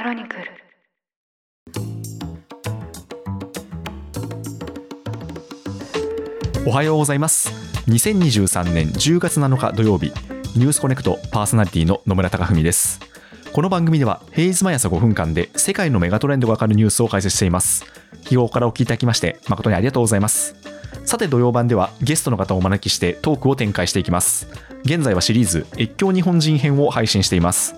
クロニクル。おはようございます。2023年10月7日土曜日ニュースコネクトパーソナリティの野村貴文です。この番組では平日毎朝5分間で世界のメガトレンドがわかるニュースを解説しています。日頃からお聞きいただきまして誠にありがとうございます。さて土曜版ではゲストの方をお招きしてトークを展開していきます。現在はシリーズ越境日本人編を配信しています。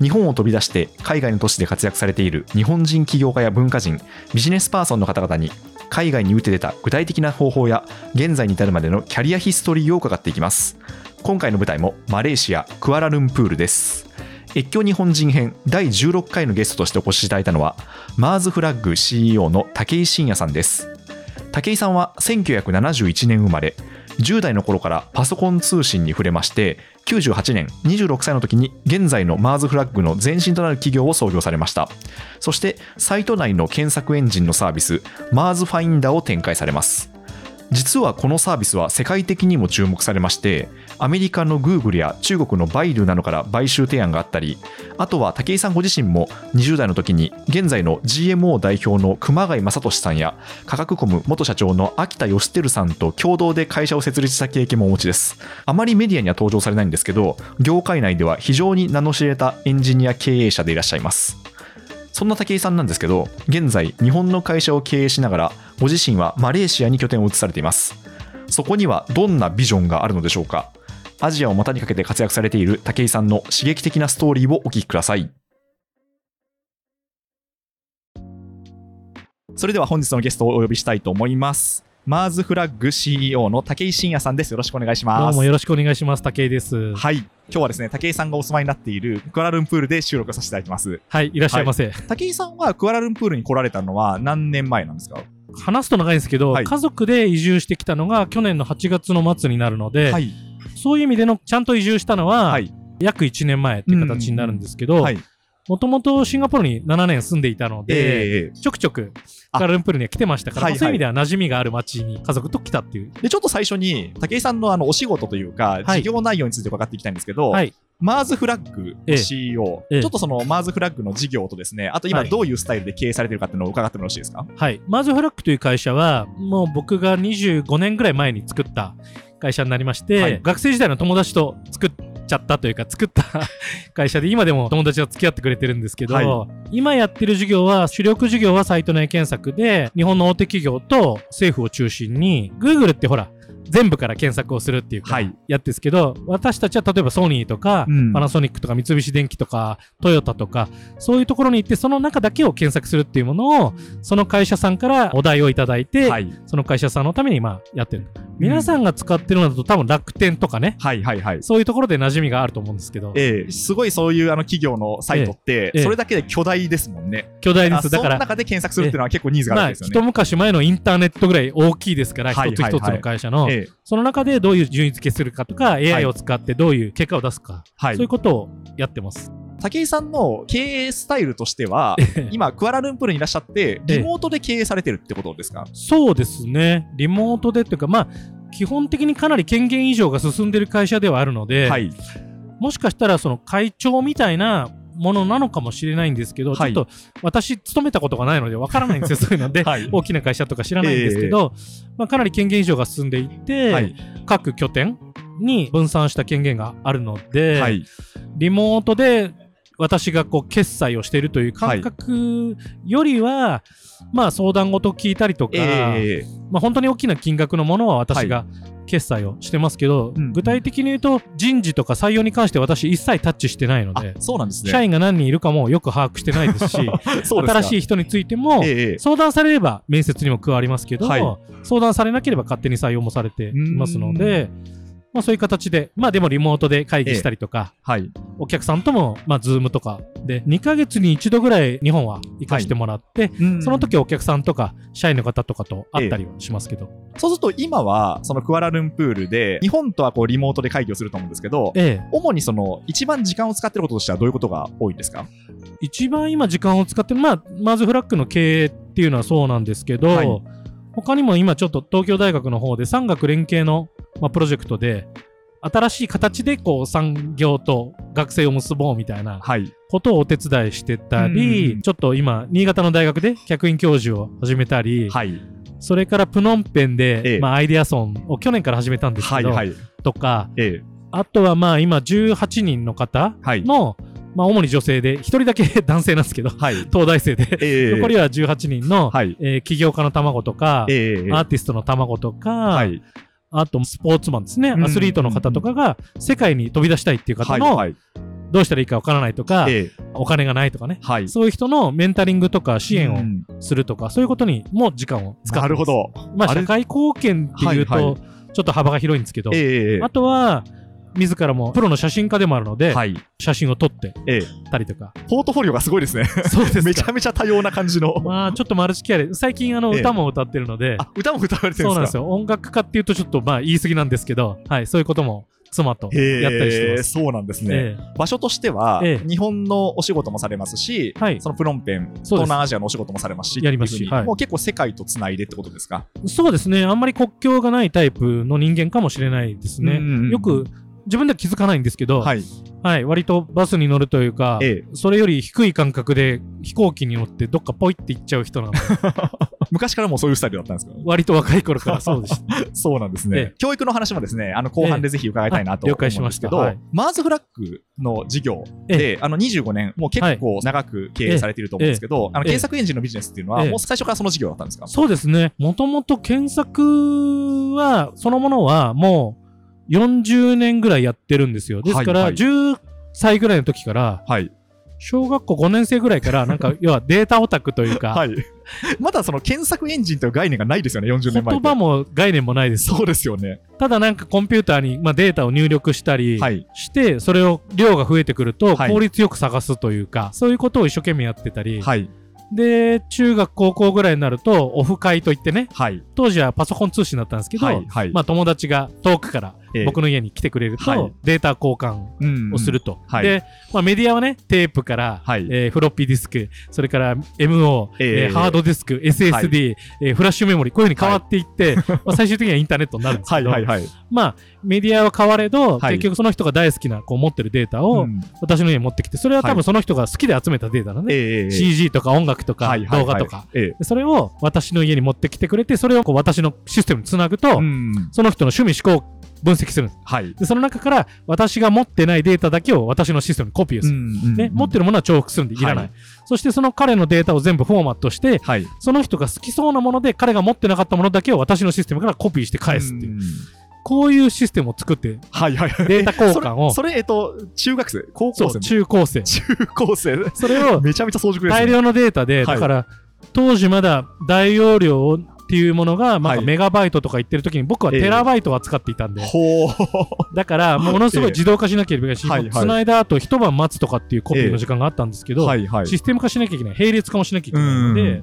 日本を飛び出して海外の都市で活躍されている日本人起業家や文化人ビジネスパーソンの方々に海外に打て出た具体的な方法や現在に至るまでのキャリアヒストリーを伺っていきます。今回の舞台もマレーシアクアラルンプールです。越境日本人編第16回のゲストとしてお越しいただいたのはマーズフラッグ CEO の武井真也さんです。武井さんは1971年生まれ10代の頃からパソコン通信に触れまして98年26歳の時に現在のマーズフラッグの前身となる企業を創業されました。そしてサイト内の検索エンジンのサービスマーズファインダーを展開されます。実はこのサービスは世界的にも注目されましてアメリカの Google や中国のバイルなどから買収提案があったりあとは武井さんご自身も20代の時に現在の GMO 代表の熊谷正俊さんや価格コム元社長の秋田義輝さんと共同で会社を設立した経験もお持ちです。あまりメディアには登場されないんですけど業界内では非常に名の知れたエンジニア経営者でいらっしゃいます。そんな武井さんなんですけど現在日本の会社を経営しながらご自身はマレーシアに拠点を移されています。そこにはどんなビジョンがあるのでしょうか？アジアを股にかけて活躍されている武井さんの刺激的なストーリーをお聞きください。それでは本日のゲストをお呼びしたいと思います。マーズフラッグ CEO の武井真也さんです。よろしくお願いします。どうもよろしくお願いします。武井です。はい。今日はですね武井さんがお住まいになっているクアラルンプールで収録させていただきます。はい、いらっしゃいませ。武井さんはクアラルンプールに来られたのは何年前なんですか？話すと長いんですけど、はい。家族で移住してきたのが去年の8月の末になるので、はいそういう意味でのちゃんと移住したのは、はい。約1年前っていう形になるんですけど、はい。もともとシンガポールに7年住んでいたので、ええちょくちょくあクアラルンプールには来てましたから、はいはい。そういう意味では馴染みがある街に家族と来たっていう。でちょっと最初に武井さんのあのお仕事というか、はい。事業内容について伺っていきたいんですけど、はい。マーズフラッグええ。CEO、ええ。ちょっとそのマーズフラッグの事業とですね、あと今はい。どういうスタイルで経営されてるかっていうのを伺ってもよろしいですか？はい。マーズフラッグという会社は、もう僕が25年ぐらい前に作った会社になりまして、はい。学生時代の友達と作っちゃったというか、作った 会社で、今でも友達が付き合ってくれてるんですけど、は今やってる授業は、主力授業はサイト内検索で、日本の大手企業と政府を中心に、Google ってほら、全部から検索をするっていうか、はい。やってですけど、私たちは例えばソニーとか、うん。パナソニックとか三菱電機とか、トヨタとか、そういうところに行って、その中だけを検索するっていうものを、その会社さんからお題をいただいて、はい、その会社さんのためにまあやってる。皆さんが使ってるのだと多分楽天とかね、はいはいはい。そういうところで馴染みがあると思うんですけど、ええすごいそういうあの企業のサイトって、ええ。それだけで巨大ですもんね。巨大です。あそのだから、中で検索するっていうのは結構ニーズがあるまあ、んですよね。一昔前のインターネットぐらい大きいですから、はい一つ一つの会社の、ええ。その中でどういう順位付けするかとか、い。AI を使ってどういう結果を出すか、はい。そういうことをやってます。武井さんの経営スタイルとしては、今、クアラルンプールにいらっしゃって、リモートで経営されてるってことですか？そうですね。リモートでっていうか、まあ、基本的にかなり権限以上が進んでる会社ではあるので、はい。もしかしたらその会長みたいなものなのかもしれないんですけど、はいちょっと私勤めたことがないのでわからないんですよ、そういうので、はい大きな会社とか知らないんですけど、まあ、かなり権限以上が進んでいて、はい。各拠点に分散した権限があるので、はい。リモートで私がこう決済をしているという感覚よりは、まあ相談事を聞いたりとか、ええまあ、本当に大きな金額のものは私が決済をしてますけど、うん具体的に言うと人事とか採用に関して私一切タッチしてないのあで、そうなんですね。社員が何人いるかもよく把握してないですし 新しい人についても、相談されれば面接にも加わりますけど、はい。相談されなければ勝手に採用もされていますので、まあ、そういう形で、まあでもリモートで会議したりとか、はい。お客さんとも、まあ、ズームとか。で、2ヶ月に一度ぐらい日本は行かしてもらって、その時はお客さんとか、社員の方とかと会ったりはしますけど、そうすると今は、そのクアラルンプールで、日本とはこうリモートで会議をすると思うんですけど、ええ、主にその一番時間を使ってることとしてはどういうことが多いんですか？一番今時間を使ってる、まあ、まずフラッグの経営っていうのはそうなんですけど、はい。他にも今ちょっと東京大学の方で産学連携の、まあ、プロジェクトで新しい形でこう産業と学生を結ぼうみたいなはい。ことをお手伝いしてたり、うんちょっと今、新潟の大学で客員教授を始めたり、はい。それからプノンペンで、ええまあ、アイデアソンを去年から始めたんですけど、はい。はい。とか、ええ。あとはまあ今18人の方はい。の、まあ主に女性で、1人だけ 男性なんですけど、はい。東大生で、ええ。残りは18人の、はい。えー起業家の卵とか、ええ。アーティストの卵とか、はい。あとスポーツマンですね、うんアスリートの方とかが世界に飛び出したいっていう方はい。の、はい。どうしたらいいかわからないとか、ええ。お金がないとかね、はい。そういう人のメンタリングとか支援をうんするとか、そういうことにも時間を使って。なるほ。ど。まあ、社会貢献っていうと、ちょっと幅が広いんですけど、ええ。あとは、自らもプロの写真家でもあるので、はい。写真を撮ってええ。たりとか。ポートフォリオがすごいですね。そうですかめちゃめちゃ多様な感じの。まあ、ちょっとマルチキャリ最近あのええ歌も歌ってるので、あ、歌も歌われてるんですか？そうなんですよ。音楽家っていうとちょっとまあ言い過ぎなんですけど、はい、そういうことも妻とやったりしてます。そうなんですね。え場所としては、ええ日本のお仕事もされますし、はいそのプノンペン、東南アジアのお仕事もされますし、やりますしはいもう結構世界とつないでってことですか？えそうですね。あんまり国境がないタイプの人間かもしれないですね。よく自分では気づかないんですけど、はい。はい、割とバスに乗るというか、えそれより低い感覚で飛行機に乗ってどっかポイって行っちゃう人なので、昔からもうそういうスタイルだったんですか割と若い頃からそうでした。そうなんですね、ええ。教育の話もですね、あの後半でぜひ伺いたいなと思うんですけど、マーズフラッグの事業で、あの25年、もう結構長く経営されていると思うんですけど、あのええ検索エンジンのビジネスっていうのは、ええ。もう最初からその事業だったんですか、そうですね。もともと検索は、そのものはもう40年ぐらいやってるんですよ。ですから、はいはい10歳ぐらいの時から、はい。小学校5年生ぐらいから、なんか、要はデータオタクというか、はい。まだその検索エンジンという概念がないですよね、40年前。言葉も概念もないです。そうですよね。ただなんかコンピューターに、まあ、データを入力したりはい。して、それを量が増えてくるとはい効率よく探すというか、そういうことを一生懸命やってたり、はい。で、中学高校ぐらいになると、オフ会といってね、はい。当時はパソコン通信だったんですけど。まあ友達が遠くからええ僕の家に来てくれると、はい。データ交換うん。をすると。はい。で、まあ、メディアはね、テープから、はい。えーフロッピーディスク、それから MO、ええ。えーハードディスク、SSD、えーフラッシュメモリ、こういうふうに変わっていって、まあ最終的にはインターネットになるんですはけど、いはいはい。まあメディアは変われど、はい。結局その人が大好きなこう持ってるデータをうん。私の家に持ってきて、それは多はい。分その人が好きで集めたデータなんで、ええ CG とか音楽とか動画とか。それを私の家に持ってきてくれて、それをこう私のシステムにつなぐと、うん。その人の趣味思考を分析するんです。はい。で、その中から私が持ってないデータだけを私のシステムにコピーする。ね、持ってる。るものは重複するんでいらない。はいそしてその彼のデータを全部フォーマットして、はい。その人が好きそうなもので彼が持ってなかったものだけを私のシステムからコピーして返すっていう。うんこういうシステムを作って、はいはいはい。データ交換を それ、それえっと、中学生？高そう、校生中高生。中高生それを めちゃめちゃ早熟ですね。大量のデータで、はいだから、当時まだ大容量っていうものが、まあ、はいメガバイトとか言ってる時に僕はええテラバイトを扱っていたんで。だから、ものすごい自動化しなきゃいけないし、つないだ後一晩待つとかっていうコピーの時間があったんですけど。システム化しなきゃいけない、並列化もしなきゃいけないのうで、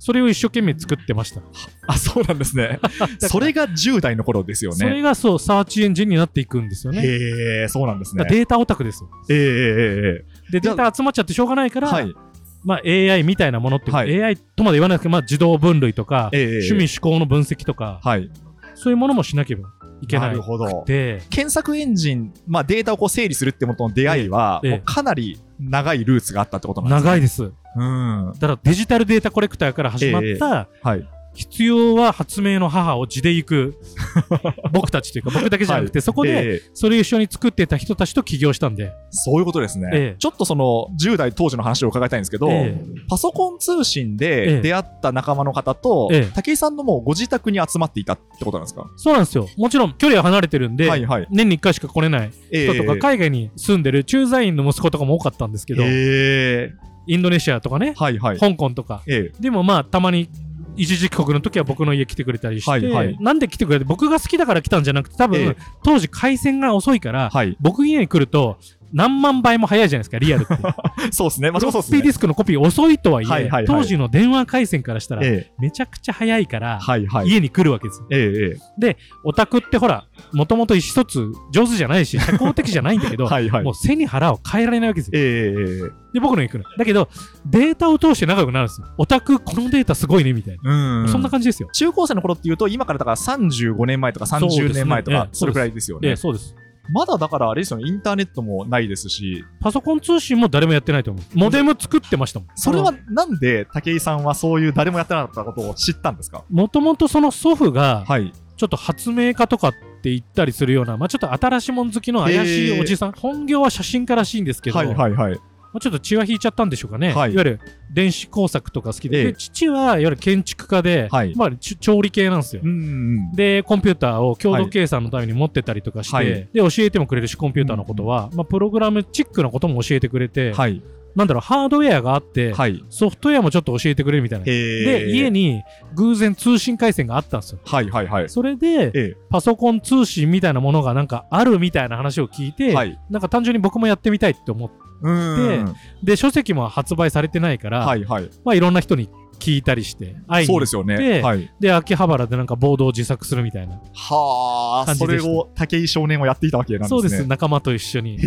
それを一生懸命作ってました。あ、そうなんですね。それが10代の頃ですよそれね。がそう、サーチエンジンになっていくんですよね。へえ、そうなんですね。データオタクですよ。ええええええで、データ集まっちゃってしょうがないから、はい。まあ AI みたいなものって、はい AI とまで言わなくて、まあ自動分類とか、ええええ趣味思考の分析とか、はい。そういうものもしなければいけなないるほど。で、検索エンジン、まあ、データをこう整理するってものとの出会いは、ええかなり長いルーツがあったってことなんですね。長いです。うん。だからデジタルデータコレクターから始まった、はい。必要は発明の母を地で行く。僕たちというか僕だけじゃなくて、そこでええ。それを一緒に作ってた人たちと起業したんで、そういうことですね。ええ。ちょっとその10代当時の話を伺いたいんですけど、えパソコン通信ええ。で出会った仲間の方と、ええ。武井さんのもうご自宅に集まっていたってことなんですか？そうなんですよ。もちろん距離は離れてるんで、はいはい。年に1回しか来れない人とか、ええ。海外に住んでる駐在員の息子とかも多かったんですけど、ええ。インドネシアとかね、はいはい。香港とか、ええ。でもまあたまに一時帰国の時は僕の家来てくれたりして、はいはい。なんで来てくれて僕が好きだから来たんじゃなくて多分、ええ。当時回線が遅いから、はい。僕家に来ると何万倍も早いじゃないですか、リアルって。そうですね。まあ、そうですねピーディスクのコピー遅いとはいえ、はいはいはい当時の電話回線からしたら、ええ。めちゃくちゃ早いから、はいはい。家に来るわけですよ。ええ、えオタクってほら、もともと意思疎通上手じゃないし、社交的じゃないんだけえ。ど、はいはいもう。背に腹を変えられないわけですよ。ええ、ええ。で、僕の行くの。だけど、データを通して仲良くなるんですよ。オタク、このデータすごいね、みたいな。うん。そんな感じですよ。中高生の頃っていうと、今からだから35年前とか30年前とか、そねれくらいですよねええ、。そうです。まだだからあれですよね、インターネットもないですし、パソコン通信も誰もやってないと思う。モデム作ってましたもん。それはなんで武井さんはそういう誰もやってなかったことを知ったんですか？もともとその祖父が、はい。ちょっと発明家とかって言ったりするような、まあちょっと新しいもん好きの怪しいおじさん。本業は写真家らしいんですけど、はいはいはい。まあ、ちょっと血は引いちゃったんでしょうかね。はいい、わゆる電子工作とか好きで、え父はいわゆる建築家で、はいまあ、ち調理系なんですよ。うんうん。で、コンピューターを共同計算のために持ってたりとかして、はいで、教えてもくれるし、コンピューターのことは、まあ、プログラムチックなことも教えてくれて、はい。なんだろう、ハードウェアがあって、はい。ソフトウェアもちょっと教えてくれるみたいな。へで、家に。に偶然通信回線があったんですよ。はいはいはい。それで、えパソコン通信みたいなものがなんかあるみたいな話を聞いて、え。はい。なんか単純に僕もやってみたいって思って、うん。で、書籍も発売されてないから、はいはい。まあいろんな人に聞いたりして、会いにそうですよね。ではい。で、秋葉原でなんかボードを自作するみたいな。はあ、それを武井少年はやっていたわけなんですね。そうです、仲間と一緒に。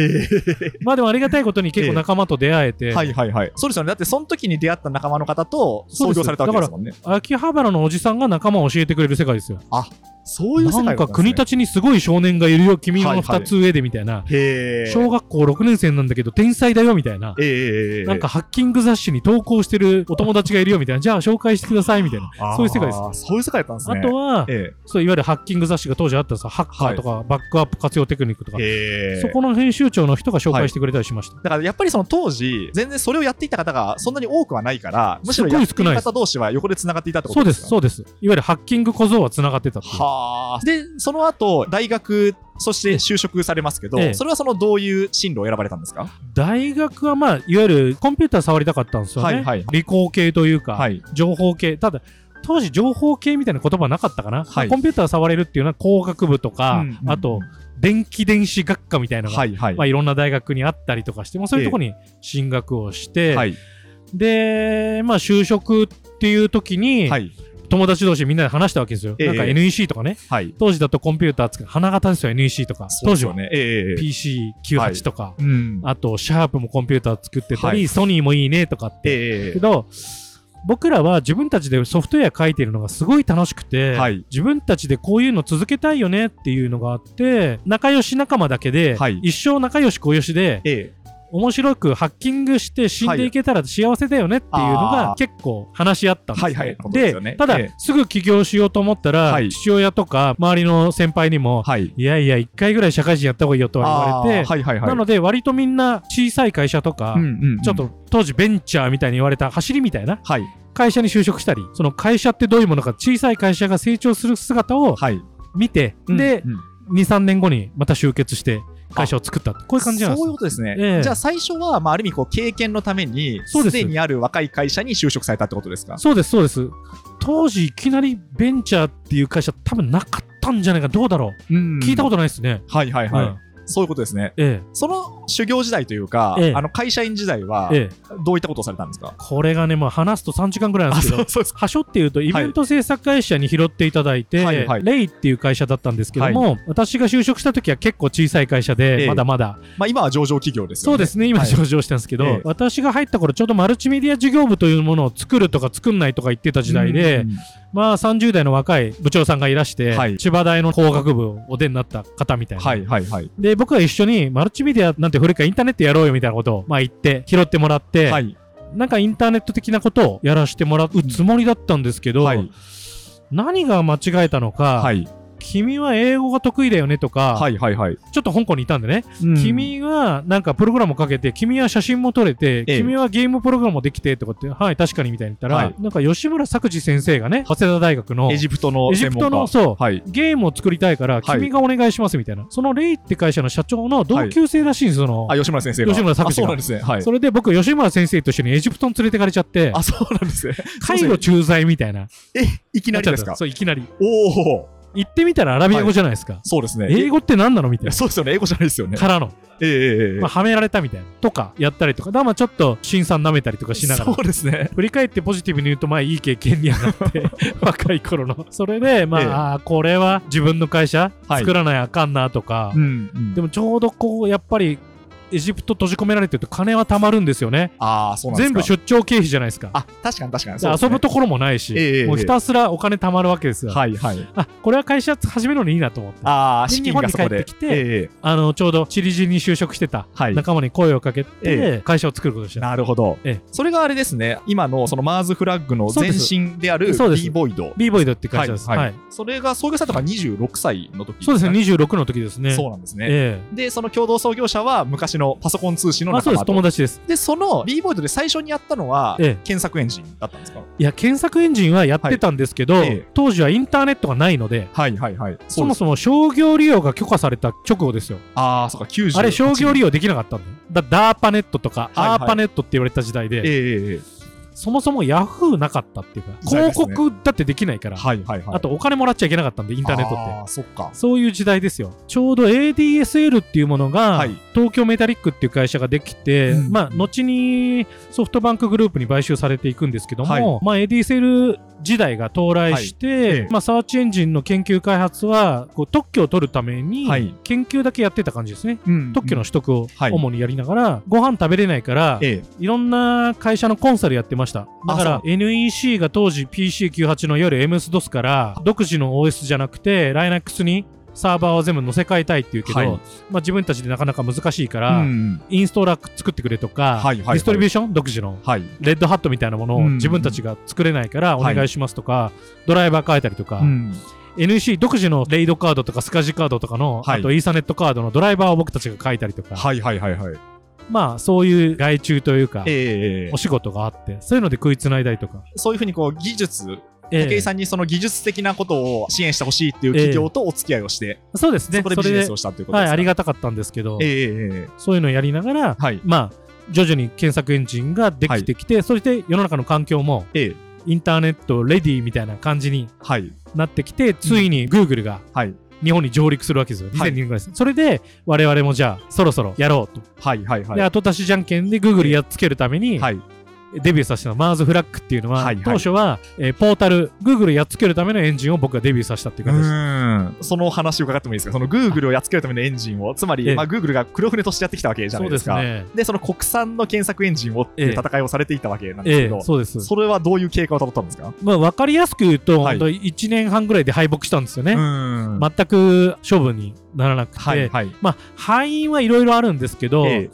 まあでもありがたいことに結構仲間と出会えて、はいはいはい。そうですよね。だってその時に出会った仲間の方と創業されたわけですもんね。秋葉原のおじさんが仲間を教えてくれる世界ですよ。そういう世界なんか国立にすごい少年がいるよ、君の二つ上でみたいな。小学校6年生なんだけど天才だよみたいな。なんかハッキング雑誌に投稿してるお友達がいるよみたいな。じゃあ紹介してくださいみたいな。そういう世界ですそういう世界だったんですね。あとは、えそういわゆるハッキング雑誌が当時あったさ、ハッカーとかバックアップ活用テクニックとか。そこの編集長の人が紹介してくれたりしました。だからやっぱりその当時、全然それをやっていた方がそんなに多くはないから、むしろやっているい少ないです方同士は横で繋がっていたってこそうです、とですかそうです。いわゆるハッキング小僧は繋がってたっていう。はあ。で、その後、大学、そして就職されますけど、ええそれはそのどういう進路を選ばれたんですか？大学はまあ、いわゆるコンピューター触りたかったんですよね。はいはい理工系というか、はい。情報系。ただ、当時情報系みたいな言葉なかったかな、はいコンピューター触れるっていうのは工学部とか、うんうんあと、電気電子学科みたいなのが、はいはい。まあ、いろんな大学にあったりとかして、まあ、そういうところに進学をして、はい。で、まあ、就職っていう時に、はい。友達同士みんなで話したわけですよ。ええなんか NEC とかね、はい。当時だとコンピューター使う、花形ですよ、NEC とか。当時はね。ええ PC98 とか、うん。あと、シャープもコンピューター作ってたり、はいソニーもいいねとかって。ええけど、僕らは自分たちでソフトウェア書いてるのがすごい楽しくて、はい自分たちでこういうの続けたいよねっていうのがあって、仲良し仲間だけで、はい一生仲良し小良しで、ええ面白くハッキングして死んでいけたら幸せだよねっていうのあがー結構話し合ったんですよ。はいはいことでねただ、ええすぐ起業しようと思ったら、はい父親とか周りの先輩にも、はい。いやいや、一回ぐらい社会人やった方がいいよとは言われて、あーはいはいはい。なので割とみんな小さい会社とか、うんうんうんちょっと当時ベンチャーみたいに言われた走りみたいなはい。会社に就職したり、その会社ってどういうものか小さい会社が成長する姿をはい。見て、で、うんうん2、3年後にまた集結して会社を作った。こういう感じなんですそういうことですね。ええじゃあ最初は、まあ、ある意味こう経験のために、すすでにある若い会社に就職されたってことですか？そうです、そうです。当時いきなりベンチャーっていう会社多分なかったんじゃないか、どうだろう。聞いたこととないですね。はいはいはい。うんそういうことですね。ええ。その修行時代というか、ええあの会社員時代は、ええ。どういったことをされたんですか？これがね、まあ話すと3時間ぐらいなんですけど。はしょっていうと、イベント制作会社に拾っていただいて、はいはいレイっていう会社だったんですけども、私が就職した時は結構小さい会社で、ええまだまだ、まあ今は上場企業ですよね。そうですね、今はい上場してるんですけど、ええ私が入った頃、ちょうどマルチメディア事業部というものを作るとか作んないとか言ってた時代で、うんまあ30代の若い部長さんがいらして、はい千葉大の工学部をお出になった方みたいな。はいはいはい。で、僕は一緒にマルチメディアなんて古いからインターネットやろうよみたいなことを、まあ言って、拾ってもらって、はい。なんかインターネット的なことをやらせてもらうつもりだったんですけど、はい。何が間違えたのか、はい。君は英語が得意だよねとか、はいはいはい。ちょっと香港にいたんでね、うん君はなんかプログラムをかけて、君は写真も撮れて、ええ君はゲームプログラムもできてとかって、はい、確かにみたいに言ったら、はいなんか吉村作治先生がね、早稲田大学のエジプトのエジプ。トのそう、はい。ゲームを作りたいから、はい君がお願いしますみたいな。そのレイって会社の社長の同級生らしいんです、そのあ、。吉村先生が。吉村作治そうなんですね。はい。それで僕、吉村先生と一緒にエジプトに連れてかれちゃって、あ、そうなんですね。カイロ駐在みたいな。え、いきなりですか？そう、いきなり。おお。言ってみたらアラビア語じゃないですか。そうですね。英語って何なのみたいな。そうですよね。英語じゃないですよね。からの。ええええまあ、はめられたみたいな。とか、やったりとか。だまあちょっと、新さん舐めたりとかしながらそ。うですね。振り返ってポジティブに言うと、まあいい経験にはなって、若い頃の。それで、まあ、えこれは自分の会社？はい作らないあかんなとか、ん、うんでもちょうどこう、やっぱり、エジプト閉じ込められてると金は貯まるんですよね。ああ、そうなんですか。全部出張経費じゃないですか。あ、確かに確かに。ね遊ぶところもないし、ええもうひたすらお金貯まるわけですよ。はいはい。あ、これは会社始めるのにいいなと思って。あああ、で資金がそこで。日本に帰ってきてええの、ちょうどチリジに就職してたはい。仲間に声をかけて、え会社を作ることにした。なるほどええ。それがあれですね、今のそのマーズフラッグの前身である b ボイド。ビーボイドって会社です。はいは。はいいそれが創業されたのが26歳の時そうですね、ね。26の時ですね。そうなんですね。えで、その共同創業者は昔のパソコン通信えまあそうです、の仲間と。友達です。で、その b ボイドで最初にやったのはええ検索エンジンだったんですか？いや、検索エンジンはやってたんですけど、はいええ当時はインターネットがないので、はいはいはい。そもそも商業利用が許可された直後ですよ。ああ、そうか、90。あれ商業利用できなかったんだよ。だダーパネットとか、はいはいアーパネットって言われた時代で、ええええええそもそもヤフーなかったっていうか、広告だってできないから、はいはいはい。あとお金もらっちゃいけなかったんで、インターネットって。ああ、そっか。そういう時代ですよ。ちょうど ADSL っていうものが、はい東京メタリックっていう会社ができて、うんまあ、後にソフトバンクグループに買収されていくんですけども、はいまあ、ADSL 時代が到来して、はい。ええまあ、サーチエンジンの研究開発はこう特許を取るためにはい。研究だけやってた感じですね。うん特許の取得をはい。主にやりながら、ご飯食べれないから、ええ。いろんな会社のコンサルやってました。だかあら NEC が当時 PC98 のいわゆる MS-DOS から独自の OS じゃなくて Linux にサーバーを全部載せ替えたいっていうけど、はい。まあ、自分たちでなかなか難しいから、うんインストーラー作ってくれとか、はいはいはい。ディストリビューション独自のはい。レッドハットみたいなものをうん自分たちが作れないからおはい。願いしますとか、ドライバー変えたりとか、うん。NEC 独自のレイドカードとかスカジカードとかの、はい。あとイーサネットカードのドライバーを僕たちが書いたりとか、はいはいはいはい。まあそういう外注というか、ええええお仕事があって、そういうので食いつないだりとか。そういうふうにこう技術、ええ武井さんにその技術的なことを支援してほしいっていう企業とお付き合いをして、そうですね。そこでビジネスをしたということはい、ですかありがたかったんですけど、そういうのをやりながら、はい。まあ、徐々に検索エンジンができてきて、そして世の中の環境もええインターネットレディーみたいな感じにはい。なってきて、ついに Google がはい。日本に上陸するわけですよ。はい2002年ぐらいです。それで、我々もじゃあ、そろそろやろうと。はいはいはい。で、後出しじゃんけんで Google やっつけるために、はい。デビューさせたのマーズフラッグっていうのは、はいはい当初は、えーポータル、Google やっつけるためのエンジンを僕がデビューさせたっていうう形です。その話を伺ってもいいですか？その Google をやっつけるためのエンジンを、つまり、ええまあ Google が黒船としてやってきたわけじゃなそいうでか。ですすね。で、その国産の検索エンジンをっていう戦いをされていたわけなんですけど、ええそうです。それはどういう経過をたどったんですか？まあ、わかりやすく言うと、はい本当1年半ぐらいで敗北したんですよね。ん全く勝負にならなくて、はいはい。まあ、敗因はいろいろあるんですけど、え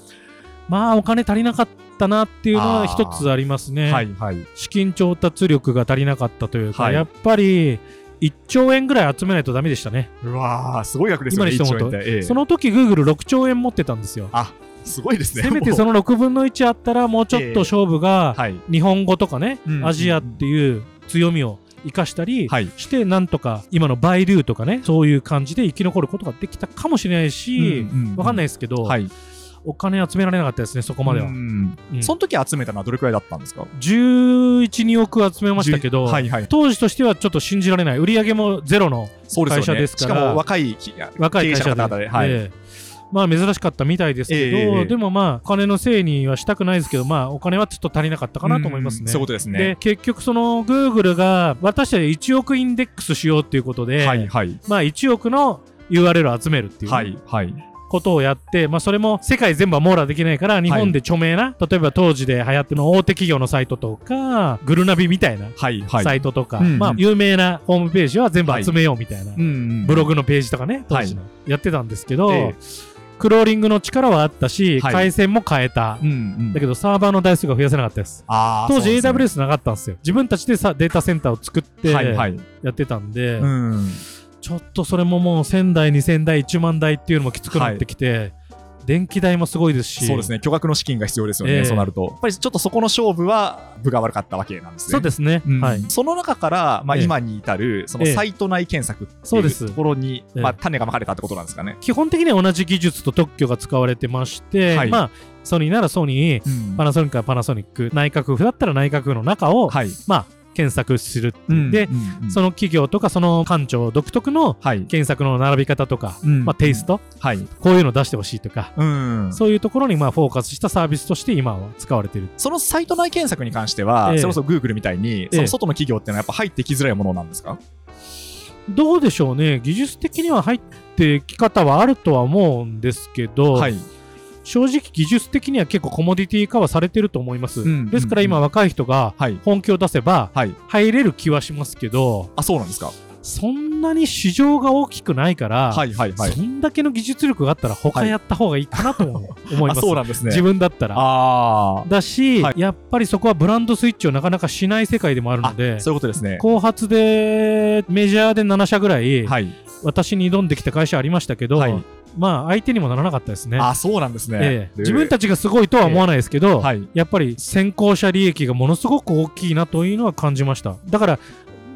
まあ、お金足りなかったなっていうのはあー一つありますえね。はいはい。資金調達力が足りなかったというか、はいやっぱり1兆円ぐらい集めないとダメでしたね。うわー、すごい額ですよね、今にして1兆思うと円って。ええその時 Google6 兆円持ってたんですよ。すごいですね。せめてその6分の1あったらもうちょっと勝負がはい。日本語とかね、うんアジアっていう強みを生かしたりはい。して、なんとか今のバイルーとかね、そういう感じで生き残ることができたかもしれないし、わかんないいですけど、はい。お金集められなかったですね、そこまでは。うんうんその時集めたのはどれくらいだったんですか？11、2億集めましたけど、はいはい。当時としてはちょっと信じられない。売り上げもゼロの。会社ですからしかも若い若い会社で。者の方で。はい。ええまあ珍しかったみたいですけど、ええでもまあ、お金のせいにはしたくないですけど、まあ、お金はちょっと足りなかったかなと思いますね。うんそういうことですでね。結局その Google が私たち1億インデックスしようっていうことで、はいはい。まあ1億の URL を集めるっていうね、はいはい。ことをやって、まあそれも世界全部は網羅できないから日本で著名な、例えば当時で流行ってるの大手企業のサイトとか、グルナビみたいなはいはい。サイトとか、まあ有名なホームページは全部集めようみたいな、うんブログのページとかね、当時の、やってたんですけど、えクローリングの力はあったし、はい回線も変えた。うんうんだけどサーバーの台数が増やせなかったです。当時 AWS なかったんですよ。自分たちでさデータセンターを作ってはいはい。やってたんで、うん。ちょっとそれももう1000台、2000台、1万台っていうのもきつくなってきて、電気代もすごいですし、そうですね。巨額の資金が必要ですよね。ええそうなると。やっぱりちょっとそこの勝負は部が悪かったわけなんですね。そうですね。うんはい。その中から、まあ、ええ今に至る、そのええサイト内検索ってそうですいうところに、ええまあ、種がまかれたってことなんですかね。基本的には同じ技術と特許が使われてまして、はいまあ、ソニーならソニー、パナソニックはパナソニック、内閣府だったら内閣府の中を、はい。まあ、検索するっていう、うんで、うんうんその企業とかその館長独特のはい。検索の並び方とか、うんまあ、テイスト、はい。こういうの出してほしいとか、うん。そういうところにまあフォーカスしたサービスとして今は使われている。そのサイト内検索に関しては、ええそれこそ Google みたいに、その外の企業っていうのはやっぱ入ってきづらいものなんですか？どうでしょうね、技術的には入ってき方はあるとは思うんですけど、はい。正直技術的には結構コモディティ化はされてると思います。うんですから今若い人がはい。本気を出せばはい。入れる気はしますけど、あ、そうなんですか。そんなに市場が大きくないから、はいはいはい。そんだけの技術力があったら他やった方がいいかなとも 思いあ、ます。そうなんですね。自分だったら。あだし、はいやっぱりそこはブランドスイッチをなかなかしない世界でもあるあ。のであ、そういうことですね。後発でメジャーで7社ぐらい、はい。私に挑んできた会社ありましたけど、はいまあ相手にもならなかったですね。あ、そうなんですね。ええ自分たちがすごいとは思わないですけど、はい。やっぱり先行者利益がものすごく大きいなというのは感じました。だから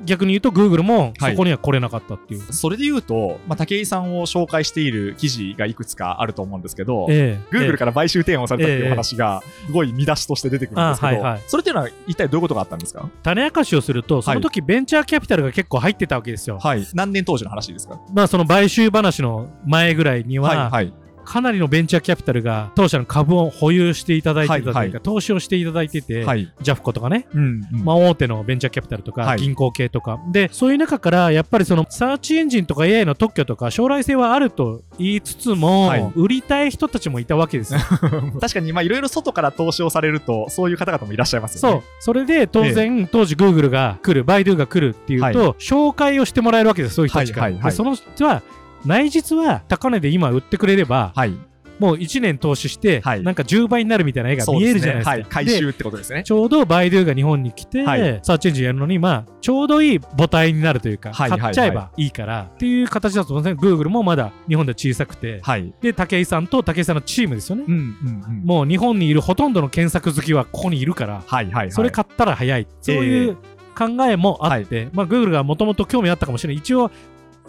逆に言うと Google もそこには来れなかったっていう。それで言うと、まあ、武井さんを紹介している記事がいくつかあると思うんですけど、ええ Google えから買収提案をされたっていうええ話が、すごい見出しとして出てくるんですけど、あはいはいそれっていうのは一体どういうことがあったんですか？え種明かしをすると、その時ベンチャーキャピタルが結構入ってたわけですよ。はい。何年当時の話ですか？まあその買収話の前ぐらいには、はい。はい。かなりのベンチャーキャピタルが当社の株を保有していただいてたというか、はいはい。投資をしていただいてて、はい。ジャフコとかね、うん、うん。まあ、大手のベンチャーキャピタルとか、はい。銀行系とか。でそういう中からやっぱりそのサーチエンジンとか AI の特許とか将来性はあると言いつつも、はい。売りたい人たちもいたわけですよ。確かに、まあ、いろいろ外から投資をされると、そういう方々もいらっしゃいますよね。そう。それで当然、当時 Google が来るバイドゥが来るっていうと、はい。紹介をしてもらえるわけですそういう人たちから、はいはいはい。でその人は内実は高値で今売ってくれれば、はい。もう1年投資して、はいなんか10倍になるみたいな絵が見えるじゃないですか。そうねはい。回収ってことですね。ちょうどバイドゥが日本に来て、はいサーチエンジンやるのに、まあ、ちょうどいい母体になるというか、はいはい買っちゃえばいいから、っていう形だと思うんですね。Google もまだ日本では小さくて、はい。で、武井さんと武井さんのチームですよね。うん、うん、うん。もう日本にいるほとんどの検索好きはここにいるから、はい、はい、はい。それ買ったら早い。そういう考えもあって、まあ、Google がもともと興味あったかもしれない。一応、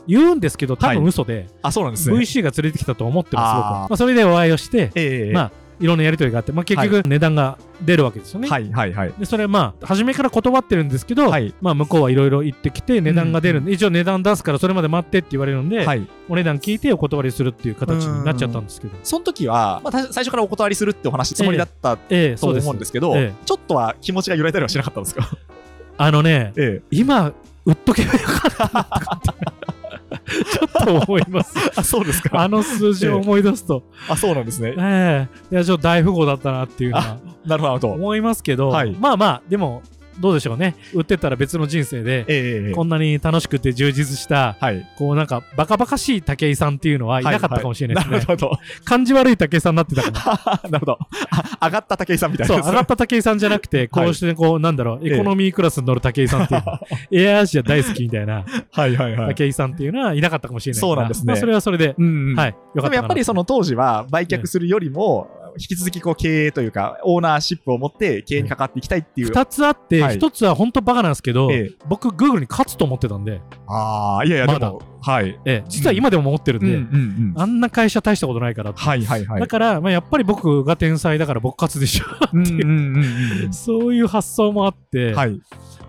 言うんですけど、多分嘘で、あ、そうなんですね。VC が連れてきたと思ってます、僕は。まあ、それでお会いをして、ええまあ、いろんなやり取りがあって、まあ、結局値段が出るわけですよね。はい、はい、はい。でそれまあ初めから断ってるんですけど、はい。まあ、向こうはいろいろ言ってきて値段が出るんで、一応値段出すからそれまで待ってって言われるんで、はい。お値段聞いてお断りするっていう形になっちゃったんですけど、その時は、まあ、た最初からお断りするってお話つもりだったとええそうです思うんですけど、ええ。ちょっとは気持ちが揺らいだりはしなかったんですか？あのねええ。今売っとけばよかったちょっと思います あ、そうですか。あの数字を思い出すと、あ、そうなんですね。ええいやちょっと大富豪だったなっていうのはなるほど。思いますけど、はいまあまあでもどうでしょうね売ってたら別の人生で、ええこんなに楽しくて充実したはい。こうなんかバカバカしい武井さんっていうのはいなかったかもしれないですね。なるほど。感じ悪い武井さんになってたかも。なるほど。あ上がった武井さんみたいそう、なやつ。上がった武井さんじゃなくて、こうしてこう、なんだろう、ええエコノミークラスに乗る武井さんっていう、エアアジア大好きみたいなはいはいはい。武井さんっていうのはいなかったかもしれない。そうなんですねまあそれはそれで、うんうん。はい、よかった。でもやっぱりその当時は売却するよりも、引き続きこう経営というか、オーナーシップを持って経営に関わっていきたいっていう。二つあって、はい一つは本当バカなんですけど、ええ僕、グーグルに勝つと思ってたんで、ああ、いやいや、まだはい。ええ実は今でも思ってるんで、うんうんうん。あんな会社大したことないからってはいはいはいだ。から、まあ、やっぱり僕が天才だから僕勝つでしょ。うんうんうんうんそういう発想もあって、はい。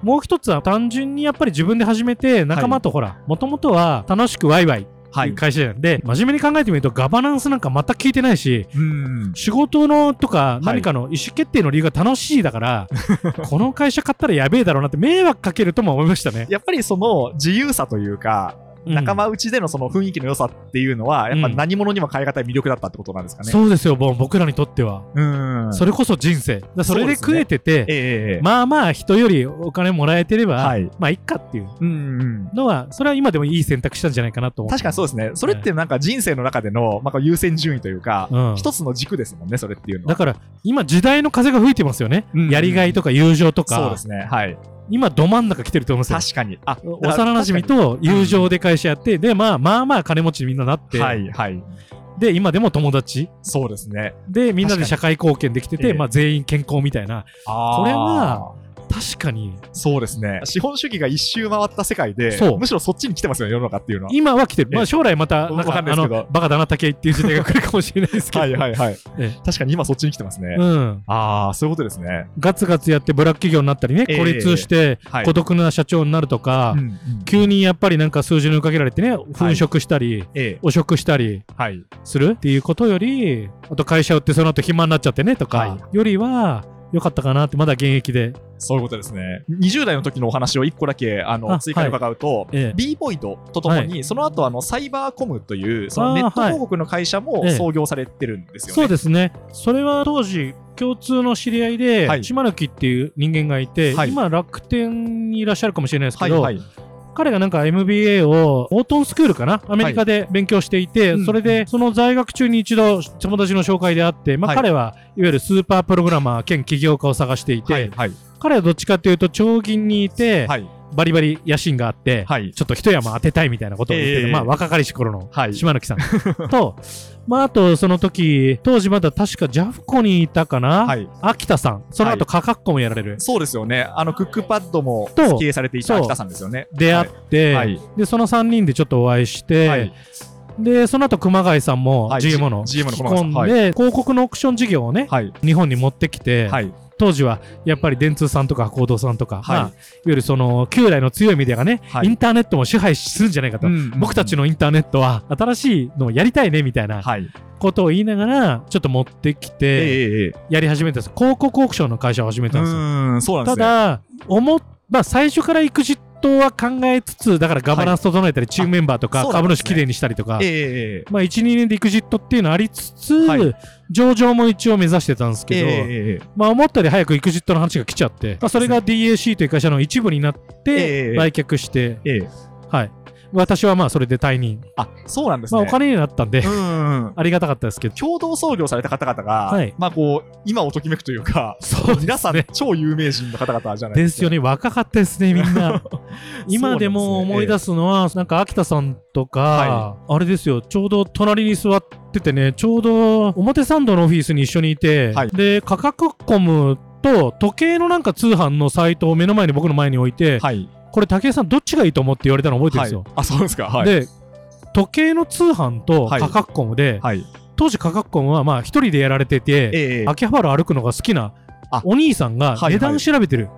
もう一つは単純にやっぱり自分で始めて仲間とほら、もともとは楽しくワイワイってはい会社なんで、真面目に考えてみるとガバナンスなんか全く聞いてないし、うん。仕事のとか何かの意思決定の理由が楽しいだから、この会社買ったらやべえだろうなって迷惑かけるとも思いましたね。やっぱりその自由さというか、うん仲間内でのその雰囲気の良さっていうのは、やっぱ何者にも変え難い魅力だったってことなんですかね。そうですよ、もう僕らにとっては。うん。それこそ人生。それで食えてて、ええええまあまあ人よりお金もらえてれば、はいまあいっかっていう。のは、それは今でもいい選択したんじゃないかなと思う。確かにそうですね。それってなんか人生の中での、まあ、優先順位というか、うん一つの軸ですもんね、それっていうのは。だから今時代の風が吹いてますよね、うんやりがいとか友情とかそうですね。はい。今ど真ん中来てると思うんですよ。確かに。あ、幼馴染と友情で会社やって、でまあまあまあ金持ちにみんななって、はいはい。で今でも友達。そうですね。でみんなで社会貢献できてて、ええ。まあ、全員健康みたいな。あーこれは、確確かに、そうですね。資本主義が一周回った世界でそう、むしろそっちに来てますよね、世の中っていうのは。今は来てる。まえあ将来また、わなんか、あかんないですけどの、バカだな竹井っていう時代が来るかもしれないですけど。はいはいはい。え確かに今そっちに来てますね。うん。ああ、そういうことですね。ガツガツやってブラック企業になったりね、ええ孤立してはい孤独な社長になるとか、急にやっぱりなんか数字に追いかけられてね、粉飾したり、ええ。汚職したりはい。するっていうことより、あと会社売ってその後暇になっちゃってねとか、はよりは、良かったかなって、まだ現役で。そういうことですね。20代の時のお話を1個だけあのあ追加で伺うと、ええ b ボイドとともに、その後あのサイバーコムというそのネット広告の会社もはい創業されてるんですよね。そうですね。それは当時、共通の知り合いで、はい島貫っていう人間がいて、はい今楽天にいらっしゃるかもしれないですけど、はいはい。彼がなんか MBA をオートンスクールかな？アメリカで勉強していて、うんそれでその在学中に一度友達の紹介であって、まあはい彼はいわゆるスーパープログラマー兼起業家を探していて、はいはい。彼はどっちかというと長銀にいて、はい。バリバリ野心があって、はい。ちょっと一山当てたいみたいなことを言ってる、ええまあ若かりし頃のはい。島貫さんと、まああとその時、当時まだ確かジャフコにいたかな、はい。秋田さん、その後カカッコもやられる、そうですよね。あの、クックパッドもと経営されていた秋田さんですよね。出会って、はいで、その3人でちょっとお会いして、はい。で、その後熊谷さんもはい GM の GM の引き込んで、広告のオークション事業をね、はい。日本に持ってきて、はい。当時はやっぱり電通さんとか行動さんとか、はいまあ、いわゆるその旧来の強いメディアがね、はいインターネットも支配するんじゃないかと。僕たちの。のインターネットは新しいのをやりたいねみたいなはい。ことを言いながらちょっと持ってきええてええ。やり始めたんです広告オークションの会社を始めうたんですよーん、そうなんですね。ただ思っまあ最初からエクジットは考えつつだからガバナンス整えたりチームメンバーとか株主きれいにしたりとかええええ。まあ1、2年でエクジットっていうのありつつ、はい上場も一応目指してたんですけど、ええええ。まあ思ったより早くエクジットの話が来ちゃって、まあ、それが DAC という会社の一部になっええて売却して、ええ。はい。私はまあそれで退任。あ、そうなんですね。まあお金になったんで、うん。ありがたかったですけど。共同創業された方々が、はいまあこう、今をときめくというか、そう皆さん超有名人の方々じゃないですか。ですよね。若かったですね、みんな。今でも思い出すのは、なんか秋田さんとか、はあれですよ、ちょうど隣に座っててね、ちょうど表参道のオフィスに一緒にいて、はいで、価格コムと時計のなんか通販のサイトを目の前に僕の前に置いて、はい。これ武井さんどっちがいいと思って言われたの覚えてるんですよ。はいあ、そうですか。はい。で、時計の通販とはい価格コムで、はい。当時価格コムはまあ一人でやられてて、ええ秋葉原歩くのが好きなあお兄さんがはい値段調べてる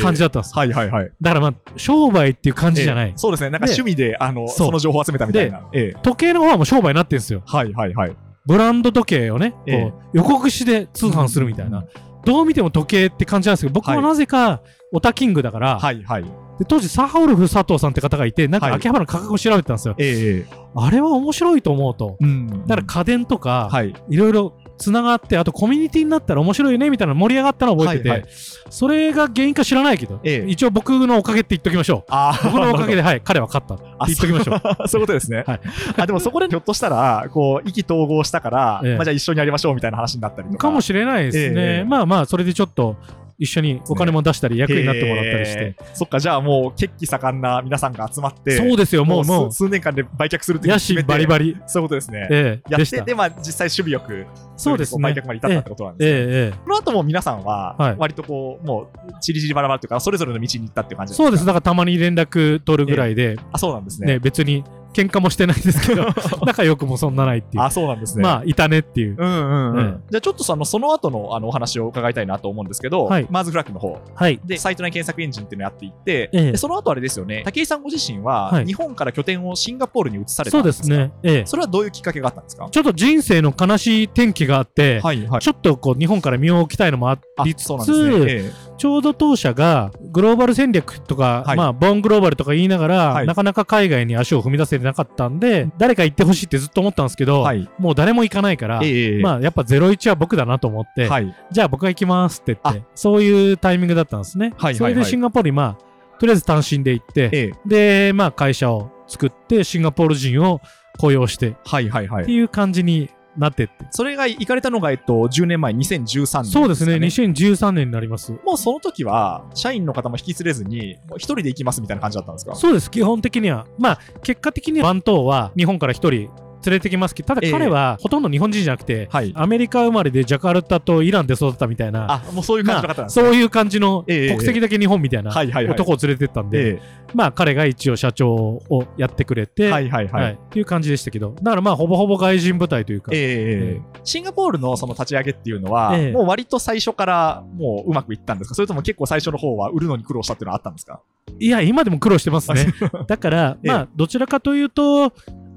感じだったんです。はいはいはい。だからまあ商売っていう感じじゃない。ええそうですね。なんかで趣味で、あの、その情報を集めたみたいな。ええ時計の方はもう商売になってるんですよ。はいはいはい。ブランド時計をね、こうええ予告しで通販するみたいな。どう見ても時計って感じなんですけど、僕ははいなぜかオタキングだから、はいはい。で当時サハウルフ佐藤さんって方がいて、なんかはい秋葉原の価格を調べてたんですよ。ええあれは面白いと思うと。うん。だから家電とか、はい。いろいろつながって、あとコミュニティになったら面白いねみたいなの盛り上がったのを覚えてて、はいはいそれが原因か知らないけど、ええ一応僕のおかげって言っときましょう。ああ、僕のおかげで、はい、彼は勝ったって言っときましょう。う。そういうことですね。はいあでもそこでひょっとしたら、こう、意気投合したから、ええまあじゃあ一緒にやりましょうみたいな話になったりとか。かもしれないですね。ええまあまあ、それでちょっと一緒にお金も出したり、役になってもらったりして。そっか、じゃあもう、血気盛んな皆さんが集まって、そうですよ、もう、もう数、数年間で売却するって野決めて心バリバリ。そういうことですね。ええ、やって、でまあ実際守備よく、そうですね売却まで至ったってことなんですね。ええ、えこの後も皆さんははい、割とこう、もう、ちりぢりバラバラというか、それぞれの道に行ったっていう感え。じそうです。ね。だからたまに連絡取るぐらいで、あ、そうなんですね、ね。別に喧嘩もしてないですけど、仲良くもそんなないっていう。あ、そうなんですね。まあ、いたねっていう。うんうんうん。えじゃあちょっとその、その後のあのお話を伺いたいなと思うんですけど、はいマーズフラッグの方はい。で、サイト内検索エンジンっていうのをやっていって、ええでその後あれですよね、武井さんご自身は、はい日本から拠点をシンガポールに移されたそんでか？うですすね。ええ。それはどういうきっかけがあったんですか？ちょっと人生の悲しい転機があって、はいはい。ちょっとこう日本から身を置きたいのもあありつつ、そうなんですね。えちょうど当社がグローバル戦略とか、はいまあ、ボングローバルとか言いながら、はいなかなか海外に足を踏み出せてなかったんで、誰か行ってほしいってずっと思ったんですけど、えはい。もう誰も行かないから、ええまあ、やっぱ01は僕だなと思って、はい。じゃあ僕が行きますって言あって、そういうタイミングだったんですね。はいはいはいそれでシンガポールに、まあ、とりあえず単身で行って、ええで、まあ、会社を作って、シンガポール人を雇用して、はいはいはい。っていう感じになってって。それが行かれたのが、えっと、10年前、2013年そうですね、か2013年になります。もうその時は、社員の方も引き連れずに、もう一人で行きますみたいな感じだったんですか？そうです、基本的には。まあ、結果的には、ワントーは日本から一人連れてきますけど、ただ彼はほとんど日本人じゃなくて、はい。アメリカ生まれでジャカルタとイランで育ったみたいな、あ、もうそういう感じの方なんですね。そういう感じのええ国籍だけ日本みたいな。男を連れてったんで、えまあ彼が一応社長をやってくれて、えはいはいはい。はいっていう感じでしたけど、だからまあほぼほぼ外人部隊というか、ええええシンガポールのその立ち上げっていうのは、ええもう割と最初からもううまくいったんですか？それとも結構最初の方は売るのに苦労したっていうのはあったんですか？いや、今でも苦労してますね。だから、ええまあ、どちらかというと、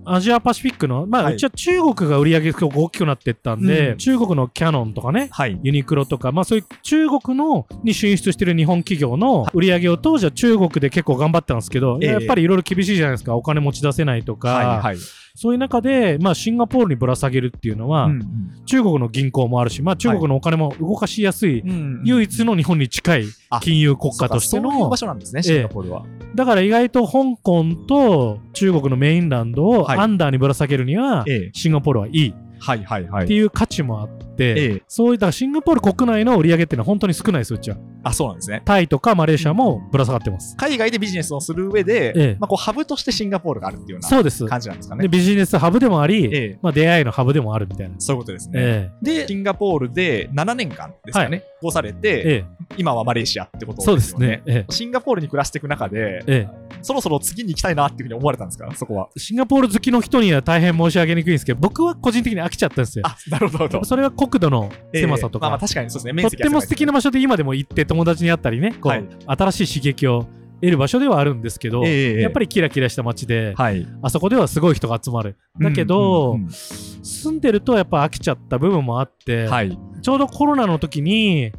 アジアパシフィックの、まあ、はいうちは中国が売り上げが大きくなっていったんで、うん中国のキャノンとかね、はい。ユニクロとか、まあそういう中国のに進出してる日本企業の売り上げを当時は中国で結構頑張ってたんですけど、ええやっぱりいろいろ厳しいじゃないですか。お金持ち出せないとか、はいはい。そういう中で、まあシンガポールにぶら下げるっていうのは、うん中国の銀行もあるし、まあ中国のお金も動かしやすい、うん唯一の日本に近いあ金融国家としてのそういう場、所なんですね、シンガポールは。だから意外と香港と中国のメインランドをはい。アンダーにぶら下げるには、ええ。シンガポールはいい。はいはいはい。っていう価値もあって、ええそういったシンガポール国内の売り上げっていうのは本当に少ないです、うちは。あ、そうなんですね。タイとかマレーシアもぶら下がってます。海外でビジネスをする上で、ええまあ、こうハブとしてシンガポールがあるっていうようなそうです。感じなんですかでね。ビジネスハブでもあり、ええまあ、出会いのハブでもあるみたいな。そういうことですね。えで、シンガポールで7年間ですかね、は過ごされえて、え今はマレーシアってことそうでですよね。シンガポールに暮らしていく中で、ええそろそろ次に行きたいなっていうふうに思われたんですか？そこは。えシンガポール好きの人には大変申し上げにくいんですけど、僕は個人的に飽きちゃったんですよ。あ、なるほど。それは国土の狭さとか、ええ。まあまあ確かにそうですね。とっても素敵な場所で今でも行って友達に会ったりね、こう、はい。新しい刺激を得る場所ではあるんですけど、ええやっぱりキラキラした街で、はい。あそこではすごい人が集まる。だけど、うんうん。住んでるとやっぱ飽きちゃった部分もあって、うんはい。ちょうどコロナの時に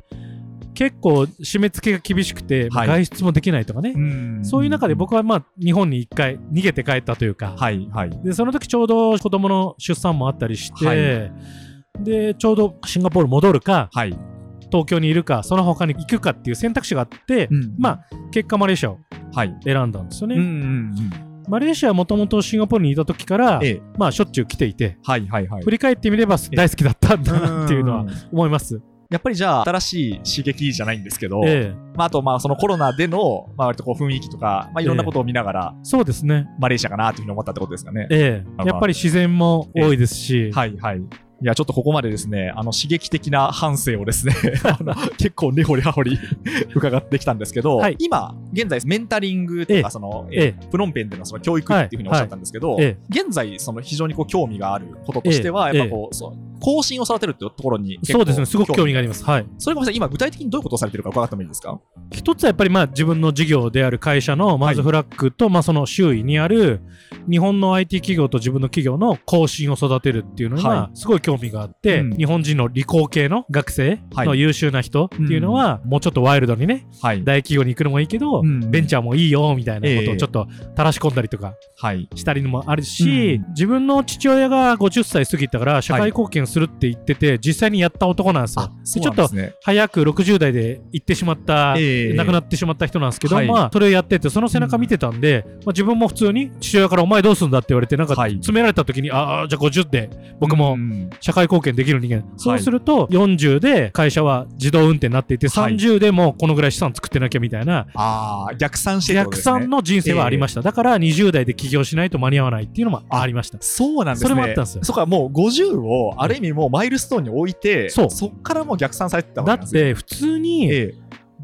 結構締め付けが厳しくて、外出もできないとかね、そういう中で僕はまあ日本に一回逃げて帰ったというか、はいはい。でその時ちょうど子供の出産もあったりして、はいでちょうどシンガポール戻るかはい。東京にいるかその他に行くかっていう選択肢があって、まあ結果マレーシアを。選んだんですよね、うんうんうん。マレーシアはもともとシンガポールにいた時から、ええ。まあしょっちゅう来ていてはいはいはい振。り返ってみれば大好きだったんだなっていうのはん思います。やっぱりじゃあ、新しい刺激じゃないんですけど、ええまあ、あと、まあ、そのコロナでの、まあ、割とこう雰囲気とか、まあ、いろんなことを見ながら、そうですね。マレーシアかなというふうに思ったってことですかね。ええまあやっぱり自然も多いですし、はいはい。いや、ちょっとここまでですね、あの、刺激的な反省をですね、結構根掘り葉掘り 伺ってきたんですけど、はい。今、現在、メンタリングとええ。か、その、えプノンペンでのその教育っていうふうにおっしゃったんですけど、え現在、その非常にこう興味があることとしては、ええ。やっぱこう、そう後進を育てるっていうところにそうですね、すごく興味があります。はい。それごめんなさい、今具体的にどういうことをされてるか伺ってもいいですか？一つはやっぱりまあ自分の事業である会社のマーズフラッグとまあその周囲にある日本の IT 企業と自分の企業の後進を育てるっていうのにははすごい興味があって、うん。日本人の理工系の学生はい。の優秀な人っていうのはもうちょっとワイルドにね、はい。大企業に行くのもいいけど、うんベンチャーもいいよみたいなことええをちょっと垂らし込んだりとかはい。したりのもあるし、うん自分の父親が50歳過ぎたから社会貢献するって言ってて、実際にやった男なんですよ。あ、でそうちょっと。早く60代で行ってしまった、ええ。亡くなってしまった人なんですけど、はい。まあ、それをやってて、その背中見てたんで、まあ、自分も普通に父親からお前どうすんだって言われて、なんかはい。詰められた時に、ああ、じゃあ50で僕もうん社会貢献できる人間。そうすると、40で会社は自動運転になっていて、はい。30でもこのぐらい資産作ってなきゃみたいな、ああ、逆算してってこと逆ですね算の人生はありました。だから20代で起業しないと間に合わないっていうのもありました。そうなんですね。それもあったんですよそっか、もう50をある意味もうマイルストーンに置いて、そうそっからもう逆算されてたわだっけですね。て普通にええ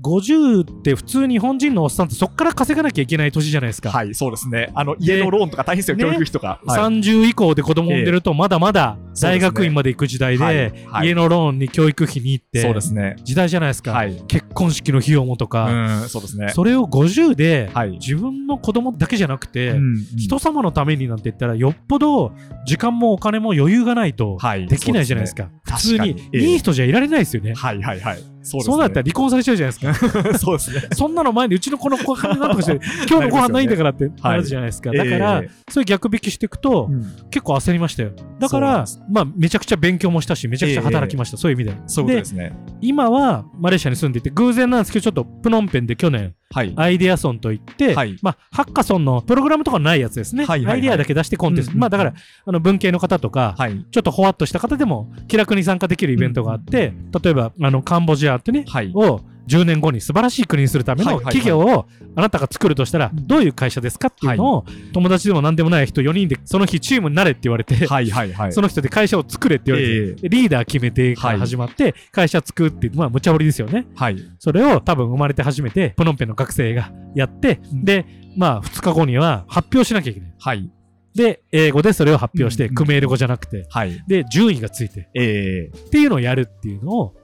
50って普通日本人のおっさんってそっから稼がなきゃいけない年じゃないですか。はい、そうですね。あの、家のローンとか大変ですよ、ね。教育費とか。はい。30以降で子供産んでるとまだまだ大学院まで行く時代ではいはい。家のローンに教育費に行って。そうですね。時代じゃないですか、はい。結婚式の費用もとうか、ん、そうですね。それを50ではい。自分の子供だけじゃなくて、うん人様のためになんて言ったらよっぽど時間もお金も余裕がないとはい。できないじゃないですか、そう普通にいい人じゃいられないですよね、はいはいはい。そう。そうなったら離婚されちゃうじゃないですか そうですね。そんなの前にうちの子のご飯なんとかして 今日のご飯ないんだからってなるじゃないですか、はいだから、ええそういう逆引きしていくと、うん結構焦りましたよ。だからまあ、めちゃくちゃ勉強もしたし、めちゃくちゃ働きました、そういう意味で。そうですね。今はマレーシアに住んでいて、偶然なんですけど、ちょっとプノンペンで去年、はい。アイデアソンといって、はいまあ、ハッカソンのプログラムとかないやつですね。はいはいはいアイデアだけ出してコンテスト。うんうんまあ、だから、あの文系の方とか、はい。ちょっとほわっとした方でも気楽に参加できるイベントがあって、例えば、あの、カンボジアってね、はい。を10年後に素晴らしい国にするための企業をあなたが作るとしたらどういう会社ですかっていうのを友達でも何でもない人4人でその日チームになれって言われてはいはいはい。その人で会社を作れって言われえてでリーダー決めてから始まって会社作っていうまあ無茶ぶりですよね。はい。それを多分生まれて初めてプノンペンの学生がやってうん。でまあ2日後には発表しなきゃいけない。はい。で英語でそれを発表してうん。クメール語じゃなくて。はい。で順位がついて。ええ。っていうのをやるっていうのを、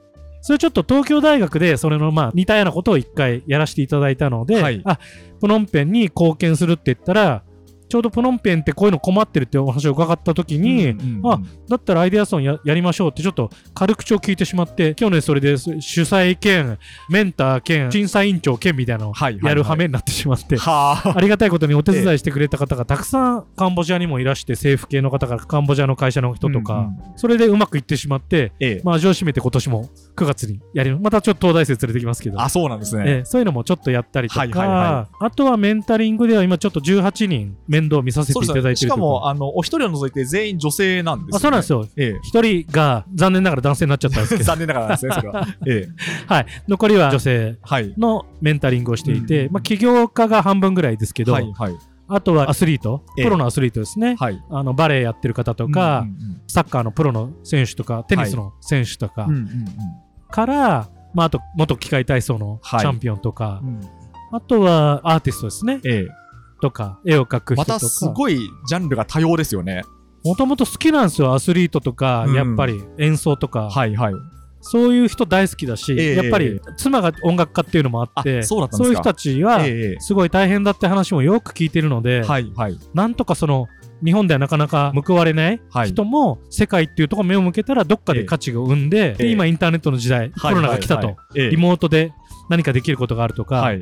それちょっと東京大学でそれのまあ似たようなことを一回やらせていただいたので、はい。あ、プノンペンに貢献するって言ったら、ちょうどプノンペンってこういうの困ってるってお話を伺った時に、うんあだったらアイデアソンややりましょうってちょっと軽口を聞いてしまって、去年それで主催兼、メンター兼、審査委員長兼みたいなのをはいはいはいやる羽目になってしまって、はあ。ありがたいことにお手伝いしてくれた方がたくさんカンボジアにもいらして、政府系の方からカンボジアの会社の人とか、うんうん。それでうまくいってしまって、ええ。まあ味を占めて今年も9月にやりまたちょっと東大生連れてきますけど、あ、そうなんですね。ええそういうのもちょっとやったりとか、はいはいはあとはメンタリングでは今ちょっと18人面倒見させていただいてるしかも、あの、お一人を除いて全員女性なんですよ、ね。あそうなんですよ。え一人が残念ながら男性になっちゃったんですえ。けど、残念ながらですね、それは。ええ。はい、残りは女性はい。のメンタリングをしていて、うんまあ起業家が半分ぐらいですけど、はい、はい。あとはアスリート、ええプロのアスリートですね。はい。あのバレエやってる方とか、うんうんサッカーのプロの選手とか、テニスの選手とかうん、うんうんから、まあ、あと元機械体操のチはいャンピオンとか、うんうんあとはアーティストですね。ええ。とか、絵を描く人まとか。たすごいジャンルが多様ですよね。もともと好きなんですよ、アスリートとか、うんやっぱり演奏とか。はいはい。そういう人大好きだし、ええやっぱり妻が音楽家っていうのもあって、あそうだったんですか？いう人たちは、ええ。すごい大変だって話もよく聞いてるので、はいはい。なんとかその、日本ではなかなか報われないはい。人も世界っていうところ目を向けたらどっかで価値が生んで、ええで今インターネットの時代、コロナが来たと。リモートで何かできることがあるとか、はい。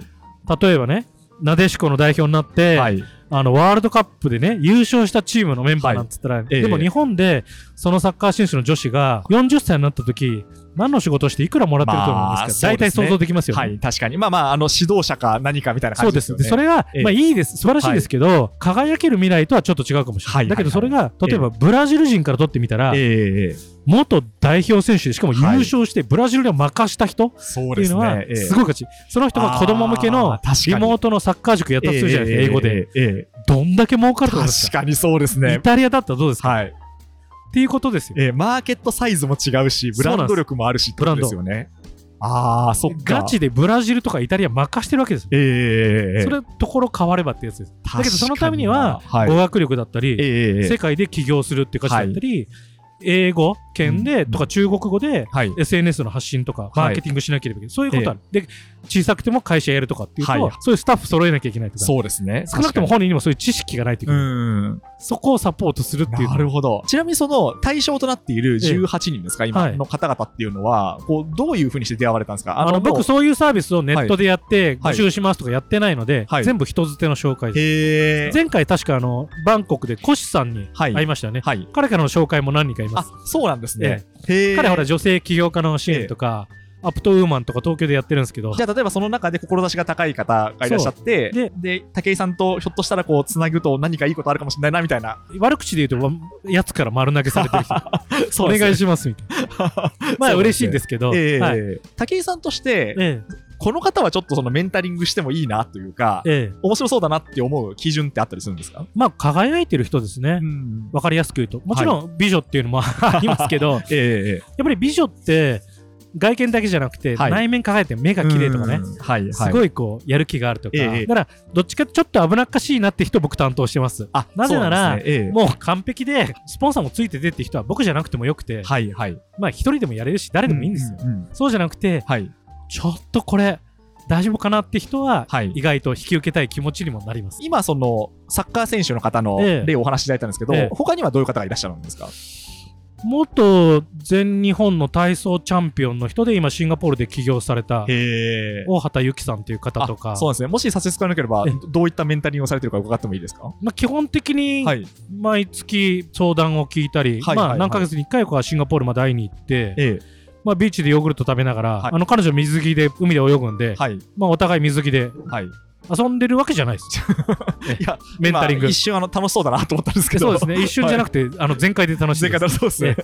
例えばね、なでしこの代表になって、はい。あのワールドカップでね、優勝したチームのメンバーなんつったら、ええでも日本でそのサッカー選手の女子が40歳になった時、何の仕事をしていくらもらってると思うんですか、まあそう大体想像できますよね。はい。確かに。まあまあ、あの、指導者か何かみたいなそうですす。感じでよね。で、それが、ええまあいいです。素晴らしいですけど、輝ける未来とはちょっと違うかもしれない。はいはいはいだけどそれが、例えばブラジル人から取ってみたら、ええええ。元代表選手で、しかも優勝してブラジルで負かした人そうっていうのはですごい価値。その人が子供向けのあー確かにリモートのサッカー塾やったとするじゃないですか、英語で。。どんだけ儲かえると思いますか？確かにそうですイね。タリアだったらどうですか、はい。っていうことですよ。ええマーケットサイズも違うし、ブランド力もあるしってことですよね。ああ、そっか。ガチでブラジルとかイタリア任してるわけですよ。ええええええそれところ変わればってやつです。だけどそのためには、確かにな語学力だったり、ええええ世界で起業するっていう価値だったり、英語圏で、うんとか中国語ではい。SNS の発信とか、いマーケティングしなければいけない。そういうことある。で、小さくても会社やるとかっていうと、はいそういうスタッフ揃えなきゃいけないとか、そうですね。少なくとも本人にもそういう知識がないといけうない。ん。そこをサポートするっていうのなるほど。ちなみにその対象となっているええ18人ですか、はい今の方々っていうのは、こう、どういうふうにして出会われたんですか？あの僕そういうサービスをネットでやってはい募集しますとかやってないので、はい全部人づての紹介です。前回確かあのバンコクでコシさんにはい会いましたよね。はい。彼からの紹介も何人かいまあす。、そうなんですね。彼ほら女性起業家の支援とか、アップトウーマンとか東京でやってるんですけど、じゃあ、例えばその中で志が高い方がいらっしゃって、そう。で、武井さんとひょっとしたらこう、つなぐと何かいいことあるかもしれないな、みたいな。悪口で言うとわやつから丸投げされてる人、お願いしますみたいな。まあ嬉しいんですけど、ええ。はい。武井さんとして、えこの方はちょっとそのメンタリングしてもいいなというか、えええ面白そうだなって思う基準ってあったりするんですか？まあ輝いてる人ですね。ん。わかりやすく言うと。もちろん美女っていうのも ありますけど、ええやっぱり美女って外見だけじゃなくて、はい内面輝いて目が綺麗とかね、うんはい、はい。すごいこうやる気があるとか、ええだからどっちかちょっと危なっかしいなって人僕担当してます。あなぜならねええもう完璧でスポンサーもついててって人は僕じゃなくてもよくて、はい、はい。まあ一人でもやれるし誰でもいいんですよ。うんうんうんそうじゃなくてはい、ちょっとこれ大丈夫かなって人ははい。意外と引き受けたい気持ちにもなります。今、その、サッカー選手の方のええ例をお話しいただいたんですけど、ええ他にはどういう方がいらっしゃるんですか？元全日本の体操チャンピオンの人で今シンガポールで起業されたへえ。大畑由紀さんという方とかあそうなんですね。もし差し支えなければええ、どういったメンタリングをされてるか伺ってもいいですか？まあ、基本的にはい。毎月相談を聞いたり、はいはいはいまあ何ヶ月に1回かシンガポールまで会いに行って、えまあ、ビーチでヨーグルト食べながら、はいあの彼女水着で海で泳ぐんで、はい。まあ、お互い水着ではい。遊んでるわけじゃないです。いや、メンタリング今一。瞬あの楽しそうだなと思ったんですけど。そうですね。一瞬じゃなくて、あの全開で楽しい前です。回だそうですね。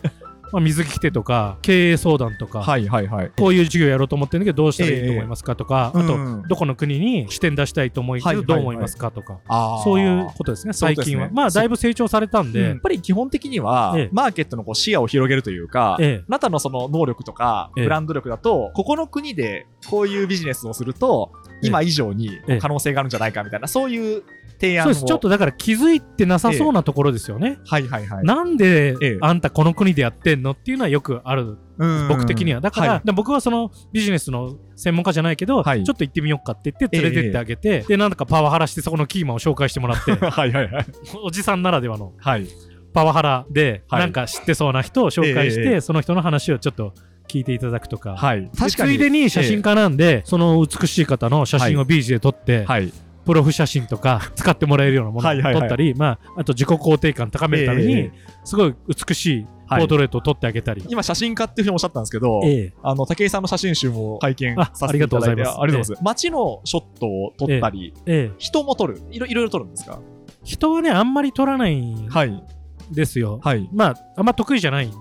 まあ、水着着てとか、経営相談とか、はいはいはい。こういう授業やろうと思ってるんだけど、どうしたらいいと思いますかとか、あと、うん。どこの国に支店出したいと思いけど、どう思いますかとか、そういうことですね、最近は。ね。まあ、だいぶ成長されたんで。やっ、ぱり基本的には、ええ。マーケットのこう視野を広げるというか、ええ。あなたのその能力とか、ええ。ブランド力だと、ここの国でこういうビジネスをすると、ええ今以上にええ可能性があるんじゃないかみたいな、そういう提案を。そうです。ちょっとだから気づいてなさそうなところですよね。はいはいはい。なんでええあんたこの国でやってんのっていうのはよくある、うん僕的には。だから、はいで僕はそのビジネスの専門家じゃないけど、はいちょっと行ってみようかって言って連れてってあげて、で、なんとかパワハラしてそこのキーマンを紹介してもらって、はいはいはい。おじさんならではのはい。パワハラで、はいなんか知ってそうな人を紹介して、ええその人の話をちょっと聞いていただくとか。はい。でついでに写真家なんで、その美しい方の写真をビーチで撮って、はい。プロフ写真とか 使ってもらえるようなものを撮ったり、まあ、あと自己肯定感高めるために、ええすごい美しいポートレートを撮ってあげたり。今、写真家っていうふうにおっしゃったんですけど、ええあの、武井さんの写真集も拝見あさせていただいて、ありがとうございますありがとうございます。街のショットを撮ったり、ええ人も撮る？いろいろ撮るんですか？人はね、あんまり撮らないんはい。ですよ。はい。まあ、あんま得意じゃないん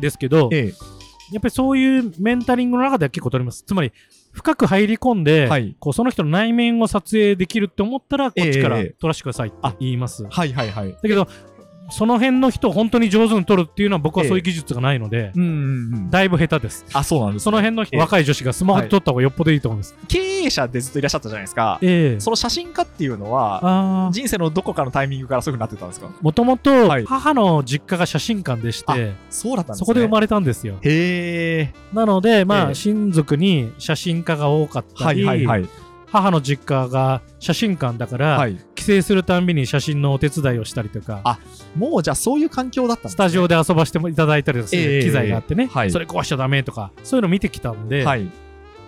ですけど、えやっぱりそういうメンタリングの中では結構撮ります。つまり、深く入り込んで、はいこうその人の内面を撮影できるって思ったら、こっちからええ撮らせてくださいって言います。えはいはいはい。だけど、その辺の人を本当に上手に撮るっていうのは僕はそういう技術がないので、うんうんうん。だいぶ下手です。あ、そうなんです、その辺の人、ええ若い女子がスマホで撮った方がよっぽどいいと思います。経営者でずっといらっしゃったじゃないですか。ええその写真家っていうのは、あ人生のどこかのタイミングからそういう風になってたんですか？もともとはい母の実家が写真館でして、そうだったんですね。そこで生まれたんですよ。へえ。なので、まあ、ええ親族に写真家が多かったはいり、はいはい。母の実家が写真館だから、はい。帰省するたんびに写真のお手伝いをしたりとか、あもうじゃあそういう環境だったんです、ね、スタジオで遊ばせていただいたりすええる機材があってね、はいそれ壊しちゃダメとか、そういうの見てきたんで、はい。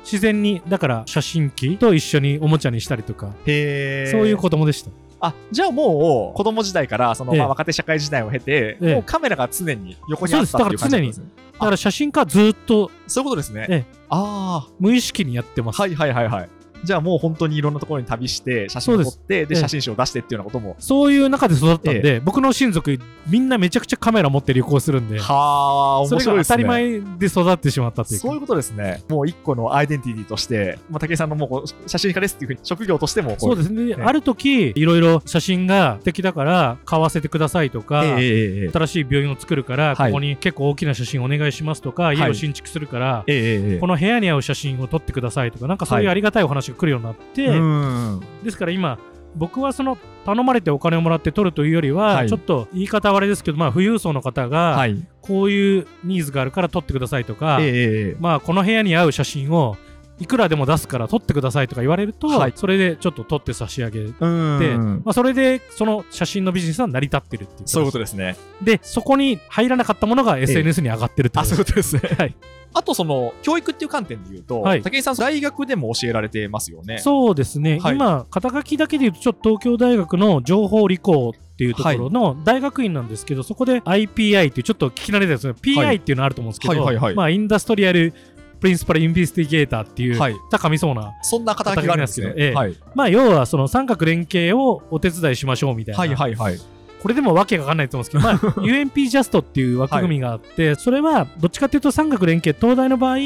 自然に、だから写真機と一緒におもちゃにしたりとか、へえ。そういう子供でした。あ、じゃあもう、子供時代から、その、ええまあ、若手社会時代を経て、ええもうカメラが常に横にあったっていう感じなんですね。だから写真家はずっとそういうことですね。ええあ無意識にやってまあ、す。はいはいはいはい。じゃあもう本当にいろんなところに旅して、写真を撮って、でええ。写真集を出してっていうようなことも。そういう中で育ったんで、僕の親族、みんなめちゃくちゃカメラ持って旅行するんで、はあ、面白いですね。が当たり前で育ってしまったというか。そういうことですね。もう一個のアイデンティティとして、まあ、武井さんのもうこう写真家ですっていうふうに職業としてもこそうですね。ね。ある時、いろいろ写真が素敵だから買わせてくださいとか、え新しい病院を作るから、はい。ここに結構大きな写真お願いしますとか、い家を新築するから、えこの部屋に合う写真を撮ってくださいとか、なんかそういうありがたいお話が来るようになって。ですから今、僕はその頼まれてお金をもらって撮るというよりは、はいちょっと言い方はあれですけど、まあ、富裕層の方が、はい。こういうニーズがあるから撮ってくださいとか、ええええええまあ、この部屋に合う写真をいくらでも出すから撮ってくださいとか言われると、はいそれでちょっと撮って差し上げる。うん。でまあ、それでその写真のビジネスは成り立ってるっていうそういうことですね。でそこに入らなかったものが SNS に上がってるってこあ、とそうですいうことですね。はい、あとその、教育っていう観点で言うと、はい武井さん、大学でも教えられてますよね。そうですね、はい今肩書きだけで言うとちょっと東京大学の情報理工っていうところの大学院なんですけど、そこで IPI っていうちょっと聞き慣れたやつが PI っていうのあると思うんですけど、はいはいはいはいまあ Industrial Principal Investigator っていう、はい高みそうなそんな肩書きがあるんですけどええはい。まあ要はその三角連携をお手伝いしましょうみたいな、はいはいはい。これでもわけがわかんないと思うんですけど、まあ UNP ジャストっていう枠組みがあって、それはどっちかっていうと三角連携、東大の場合、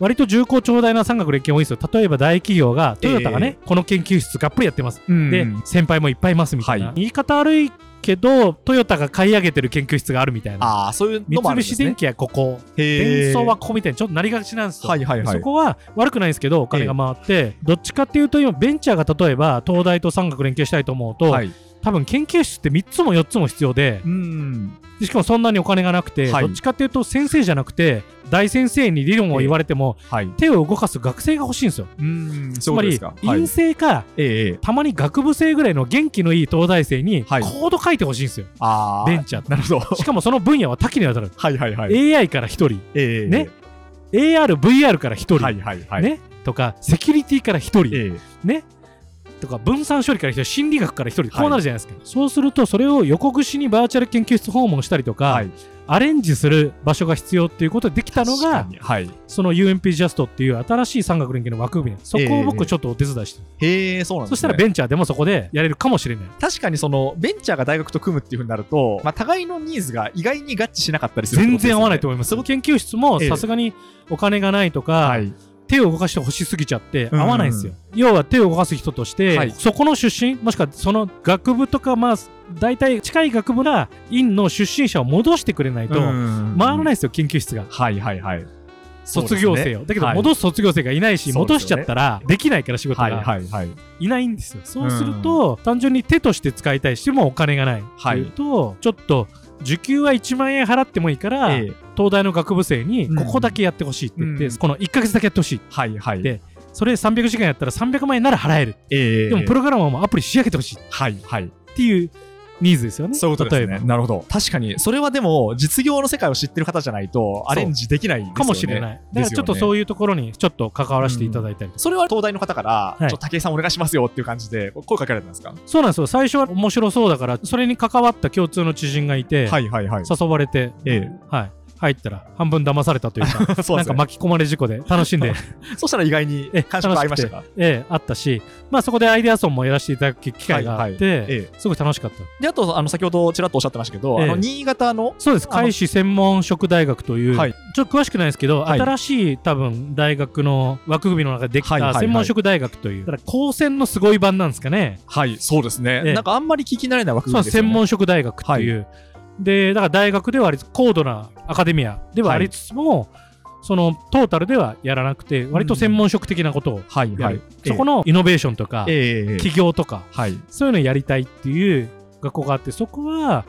割と重厚長大な三角連携多いんですよ。例えば大企業が、トヨタがね、この研究室がっぷりやってます。で、先輩もいっぱいいますみたいな。はい言い方悪いけど、トヨタが買い上げてる研究室があるみたいな。ああ、そういうのもあ三るんですね。菱電機はここ、電装はここみたいな、ちょっとなりがちなんですよ。はいはいはいそこは悪くないんですけど、お金が回って、どっちかっていうと、今、ベンチャーが例えば、東大と三角連携したいと思うと、はい。多分研究室って3つも4つも必要で、うん。でしかもそんなにお金がなくて、はいどっちかっていうと先生じゃなくて大先生に理論を言われても、はい。手を動かす学生が欲しいんですよ。うん。つまり。はい陰性か、ええええ。たまに学部生ぐらいの元気のいい東大生にコはいード書いてほしいんですよ。ベンチャーなるほど。しかもその分野は多岐にわたる。はいはいはい。AI から1人、ええね。AR、VR から1人、はいはいはい。ね。とか、セキュリティから1人、ええね。とか分散処理から1人、心理学から1人、こうなるじゃないですか。そうすると、それを横串にバーチャル研究室訪問したりとか、はい。アレンジする場所が必要っていうことでできたのがはい。その UMP ジャストっていう新しい産学連携の枠組み。そこを僕ちょっとお手伝いしてる、へえそうなんです、ね、そしたらベンチャーでもそこでやれるかもしれない。確かにそのベンチャーが大学と組むっていうふうになると、まあ、互いのニーズが意外に合致しなかったりするね。全然合わないと思います。研究室もええさすがにお金がないとか、はい手を動かしてほしすぎちゃってうん合わないんですよ。要は手を動かす人として、はいそこの出身、もしくはその学部とか、まあ、大体近い学部な院の出身者を戻してくれないと、回らないですよ、研究室が。はいはいはい卒業生を。だけど、戻す卒業生がいないし、そうですよね戻しちゃったら、できないから仕事はいが。はいはいいないんですよ。そうすると、単純に手として使いたいしてもお金がない。はいっていうと、ちょっと、受給は1万円払ってもいいから、ええ。東大の学部生にうん。ここだけやってほしいって言って、うん。この1ヶ月だけやってほしい。はいはい。でそれ300時間やったら300万円なら払える。ええ。でもプログラマーもアプリ仕上げてほしい。っはいはい。ていうニーズですよね。そういうことです。ねなるほど確かにそれはでも実業の世界を知ってる方じゃないとアレンジできないねかもしれない。だからちょっとそういうところにちょっと関わらせていただいたりとか。それは東大の方から、いちょっと武井さんお願いしますよっていう感じで声かけられたんですか？そうなんですよ。最初は面白そうだから、それに関わった共通の知人がいて、はいはいはい誘われて、えはい。入ったら半分騙されたというか、え そうですね。なんか巻き込まれ事故で楽しんで、そしたら意外に え感触がありましたか？ええ、あったし、まあそこでアイデアソンもやらせていただく機会があって、はいはい。ええすごい楽しかった。であとあの先ほどちらっとおっしゃってましたけど、ええ。あの新潟のそうです。あの海士専門職大学という、はい。ちょっと詳しくないですけど、はい。新しい多分大学の枠組みの中でできはいはいはい。た専門職大学という、だから高専のすごい版なんですかね。はいそうですね、ええ。なんかあんまり聞き慣れない枠そう組みですよね。専門職大学っていう、でだから大学ではあり高度なアカデミアではありつつも、そのトータルではやらなくて割と専門職的なことをはいはい。やる、そこのイノベーションとか、ええええ起業とかはい。そういうのをやりたいっていう学校があってそこは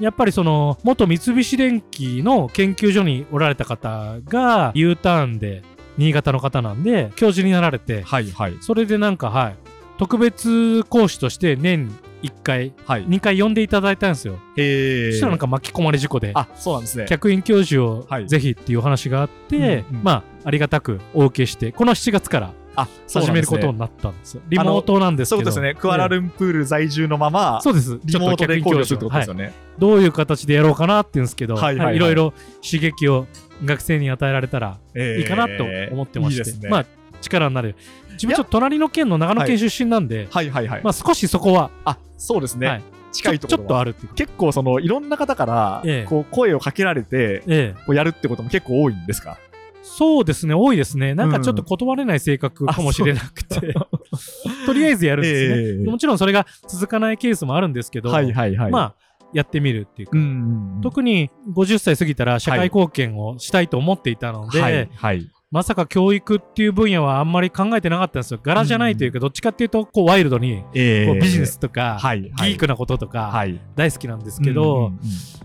やっぱりその元三菱電機の研究所におられた方が U ターンで新潟の方なんで教授になられてはいはい。それでなんかはい。特別講師として年1回はい。2回呼んでいただいたんですよ、ええそしたらなんか巻き込まれ事故で。あそうなんですね。客員教授をはい。ぜひっていうお話があって、うんうんまあありがたくお受けしてこの7月からあそう始めることになったんですよ。リモートなんですけど。そうですね。クアラルンプール在住のまま、そうです。リモートで交流するってことですはい。よね、どういう形でやろうかなっていうんですけど、はいはいはい。いろいろ刺激を学生に与えられたらええ。いいかなと思ってまして、いいですね。まあ力になる。自分ちょっと隣の県の長野県出身なんで、はいはいはい、まあ少しそこは、あそうですね、はい。近いところちょっとあるって結構そのいろんな方からええ。こう声をかけられてええ、こうやるってことも結構多いんですか？そうですね多いですね。なんかちょっと断れない性格かもしれなくて、とりあえずやるんですね、ええもちろんそれが続かないケースもあるんですけど、はいはいはい。まあやってみるっていうか、うんうんうん。特に50歳過ぎたら社会貢献をしたいと思っていたので、はいはいまさか教育っていう分野はあんまり考えてなかったんですよ。柄じゃないというか、どっちかっていうと、こう、ワイルドに、えこうビジネスとか、はいギークなこととか、はい。大好きなんですけど、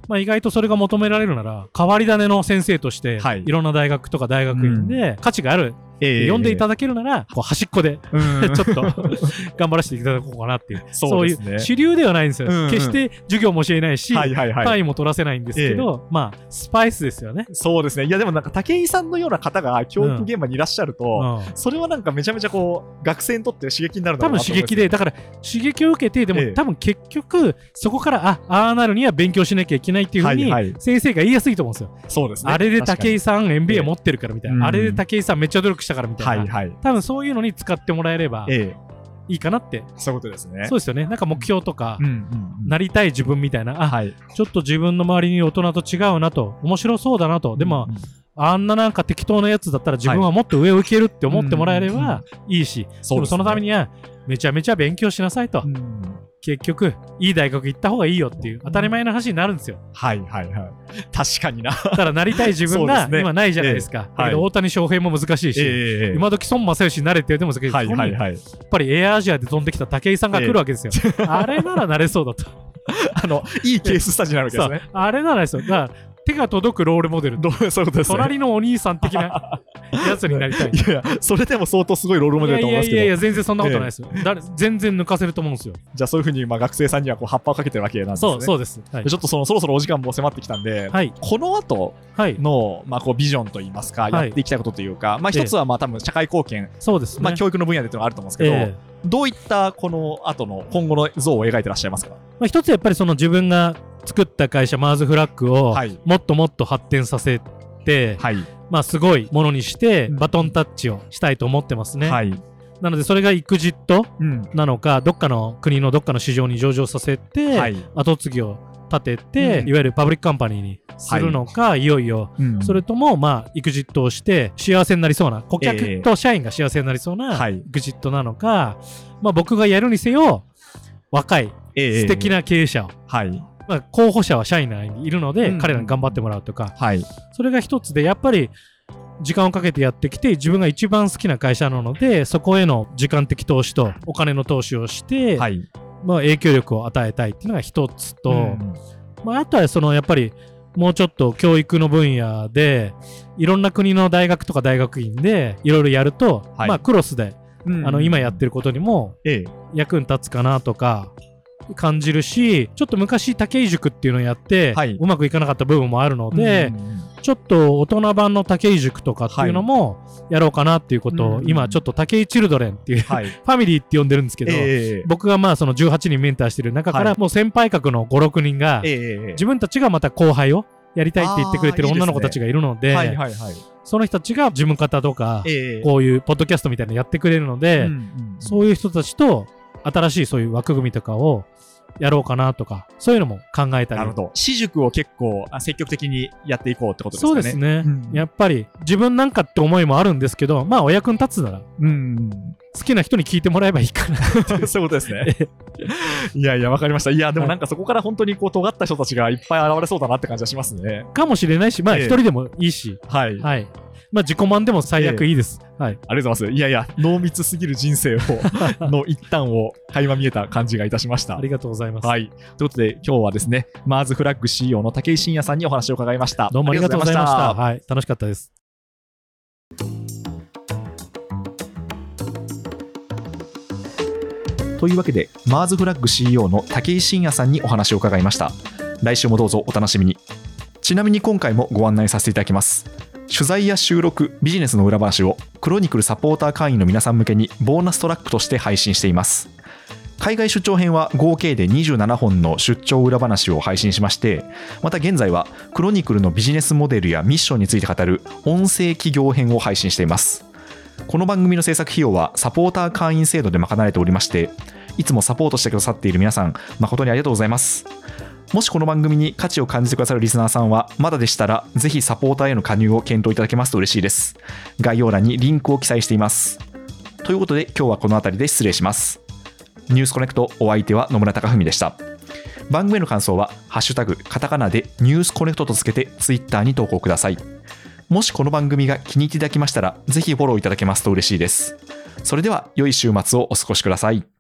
まあ意外とそれが求められるなら、変わり種の先生として、はい。いろんな大学とか大学院で価値がある、ええ。読んでいただけるなら、こう端っこで、うん。ちょっと 頑張らせていただこうかなっていう、そういう主流ではないんですよ。決して授業も教えないし、はいはいはい。単位も取らせないんですけど、まあ、スパイスですよね。そうですね。いやでもなんか武井さんのような方が教育現場にいらっしゃると、うん。それはなんかめちゃめちゃこう学生にとって刺激になる多分刺激で、だから刺激を受けて、でも、ええ。多分結局、そこから、あ、ああなるには勉強しなきゃいけないっていうふうに、先生が言いやすいと思うんですよ。そうですね。あれで武井さん MBA 持ってるからみたいな、うん。あれで武井さんめっちゃ努力したからみたいな、はいはい。多分そういうのに使ってもらえればええ。いいかなって、そういうことですね。そうですよね。なんか目標とか、うんうんうん。なりたい自分みたいな、あ、はい。ちょっと自分の周りに大人と違うなと、面白そうだなと、でも、うんうん。あんななんか適当なやつだったら自分はもっと上を行けるって思ってもらえればいいし、でもそのためにはめちゃめちゃ勉強しなさいと。うん結局、いい大学行った方がいいよっていう当たり前の話になるんですよ。はいはいはい。確かにな。だからなりたい自分が 今ないじゃないですか。ええ。はい。だけど大谷翔平も難しいし、ええ今時孫正義になれって言っても難しい。し、はいはいやはい。っぱりエアアジアで飛んできた武井さんが来るわけですよ。あれならなれそうだと。あのいいケーススタジオになるわけですね。あれならですよ。だから手が届くロールモデル。どうそういうことですね隣のお兄さん的な やつになりたい。いやいやそれでも相当すごいロールモデルだと思いますけどやいやいや、全然そんなことないですよ。誰全然抜かせると思うんですよ。じゃあそういうふうにまあ学生さんにはこう葉っぱをかけてるわけなんですねそう、そうです。はいで。ちょっとそのそろそろお時間も迫ってきたんで、はい。この後はい。の、まあ、こうビジョンといいますか、いやっていきたいことというか、まあ、ええ一つはまあ多分社会貢献、そうですね。まあ、教育の分野でっていうのがあると思うんですけど、ええどういったこの後の今後の像を描いてらっしゃいますか？まあ、一つやっぱりその自分が作った会社マーズフラッグをはいもっともっと発展させて、はい。まあすごいものにしてうんバトンタッチをしたいと思ってますね。はい。なのでそれが exit うん。なのかどっかの国のどっかの市場に上場させて、はい。後継ぎを立てて、うんいわゆる public company にするのか、い、よいようんそれともまあ exit をして幸せになりそうな顧ええ客と社員が幸せになりそうなはい exit なのか、まあ僕がやるにせよ若いええ素敵な経営者を、はい。まあ、候補者は社員内にいるので、うん彼らに頑張ってもらうとかはい。それが一つでやっぱり時間をかけてやってきて自分が一番好きな会社なのでそこへの時間的投資とお金の投資をして、はい。まあ、影響力を与えたいっていうのが一つと、うんまあ、あとはそのやっぱりもうちょっと教育の分野でいろんな国の大学とか大学院でいろいろやると、はいまあクロスで、あの今やってることにもええ。役に立つかなとか感じるしちょっと昔武井塾っていうのをやって、はいうまくいかなかった部分もあるので、うんちょっと大人版の武井塾とかっていうのもやろうかなっていうことを、うん今ちょっと武井チルドレンっていう、はい。ファミリーって呼んでるんですけど、ええ。僕がまあその18人メンターしてる中かはいらもう先輩格の56人がええ。自分たちがまた後輩をやりたいって言ってくれてる女の子たちがいるので。その人たちが事務方とかええ。こういうポッドキャストみたいなのやってくれるので、そういう人たちと新しいそういう枠組みとかをやろうかなとかそういうのも考えたりなるほど。私塾を結構あ積極的にやっていこうってことですかね。そうですね、うんやっぱり自分なんかって思いもあるんですけどまあお役に立つならうん。好きな人に聞いてもらえばいいかな そういうことですね。いやいや、わかりました。いや、でもなんかそこから本当にこう、尖った人たちがいっぱい現れそうだなって感じはしますね。かもしれないしまあええ一人でもいいし、はい。ありがはいまあ自己満でも最悪いいです、はいとうございます。いやいや、濃密すぎる人生を、の一端を垣間見えた感じがいたしましたあ。りがとうございます、はい。ということで、今日はですね、マーズフラッグ CEO の武井信也さんにお話を伺いました。どうもありがとうございましたありがとうございはい楽しかったですというわけで、マーズフラッグ CEO の武井信也さんにお話を伺いました。来週もどうぞお楽しみに。ちなみに今回もご案内させていただきます。取材や収録、ビジネスの裏話をクロニクルサポーター会員の皆さん向けにボーナストラックとして配信しています。海外出張編は合計で27本の出張裏話を配信しまして、また現在はクロニクルのビジネスモデルやミッションについて語る音声企業編を配信しています。この番組の制作費用はサポーター会員制度で賄われておりまして、いつもサポートしてくださっている皆さん、誠にありがとうございます。もしこの番組に価値を感じてくださるリスナーさんは、まだでしたら、ぜひサポーターへの加入を検討いただけますと嬉しいです。概要欄にリンクを記載しています。ということで、今日はこの辺りで失礼します。ニュースコネクトお相手は野村貴文でした。番組への感想は、ハッシュタグ、カタカナでニュースコネクトとつけて、ツイッターに投稿ください。もしこの番組が気に入っていただきましたら、ぜひフォローいただけますと嬉しいです。それでは、良い週末をお過ごしください。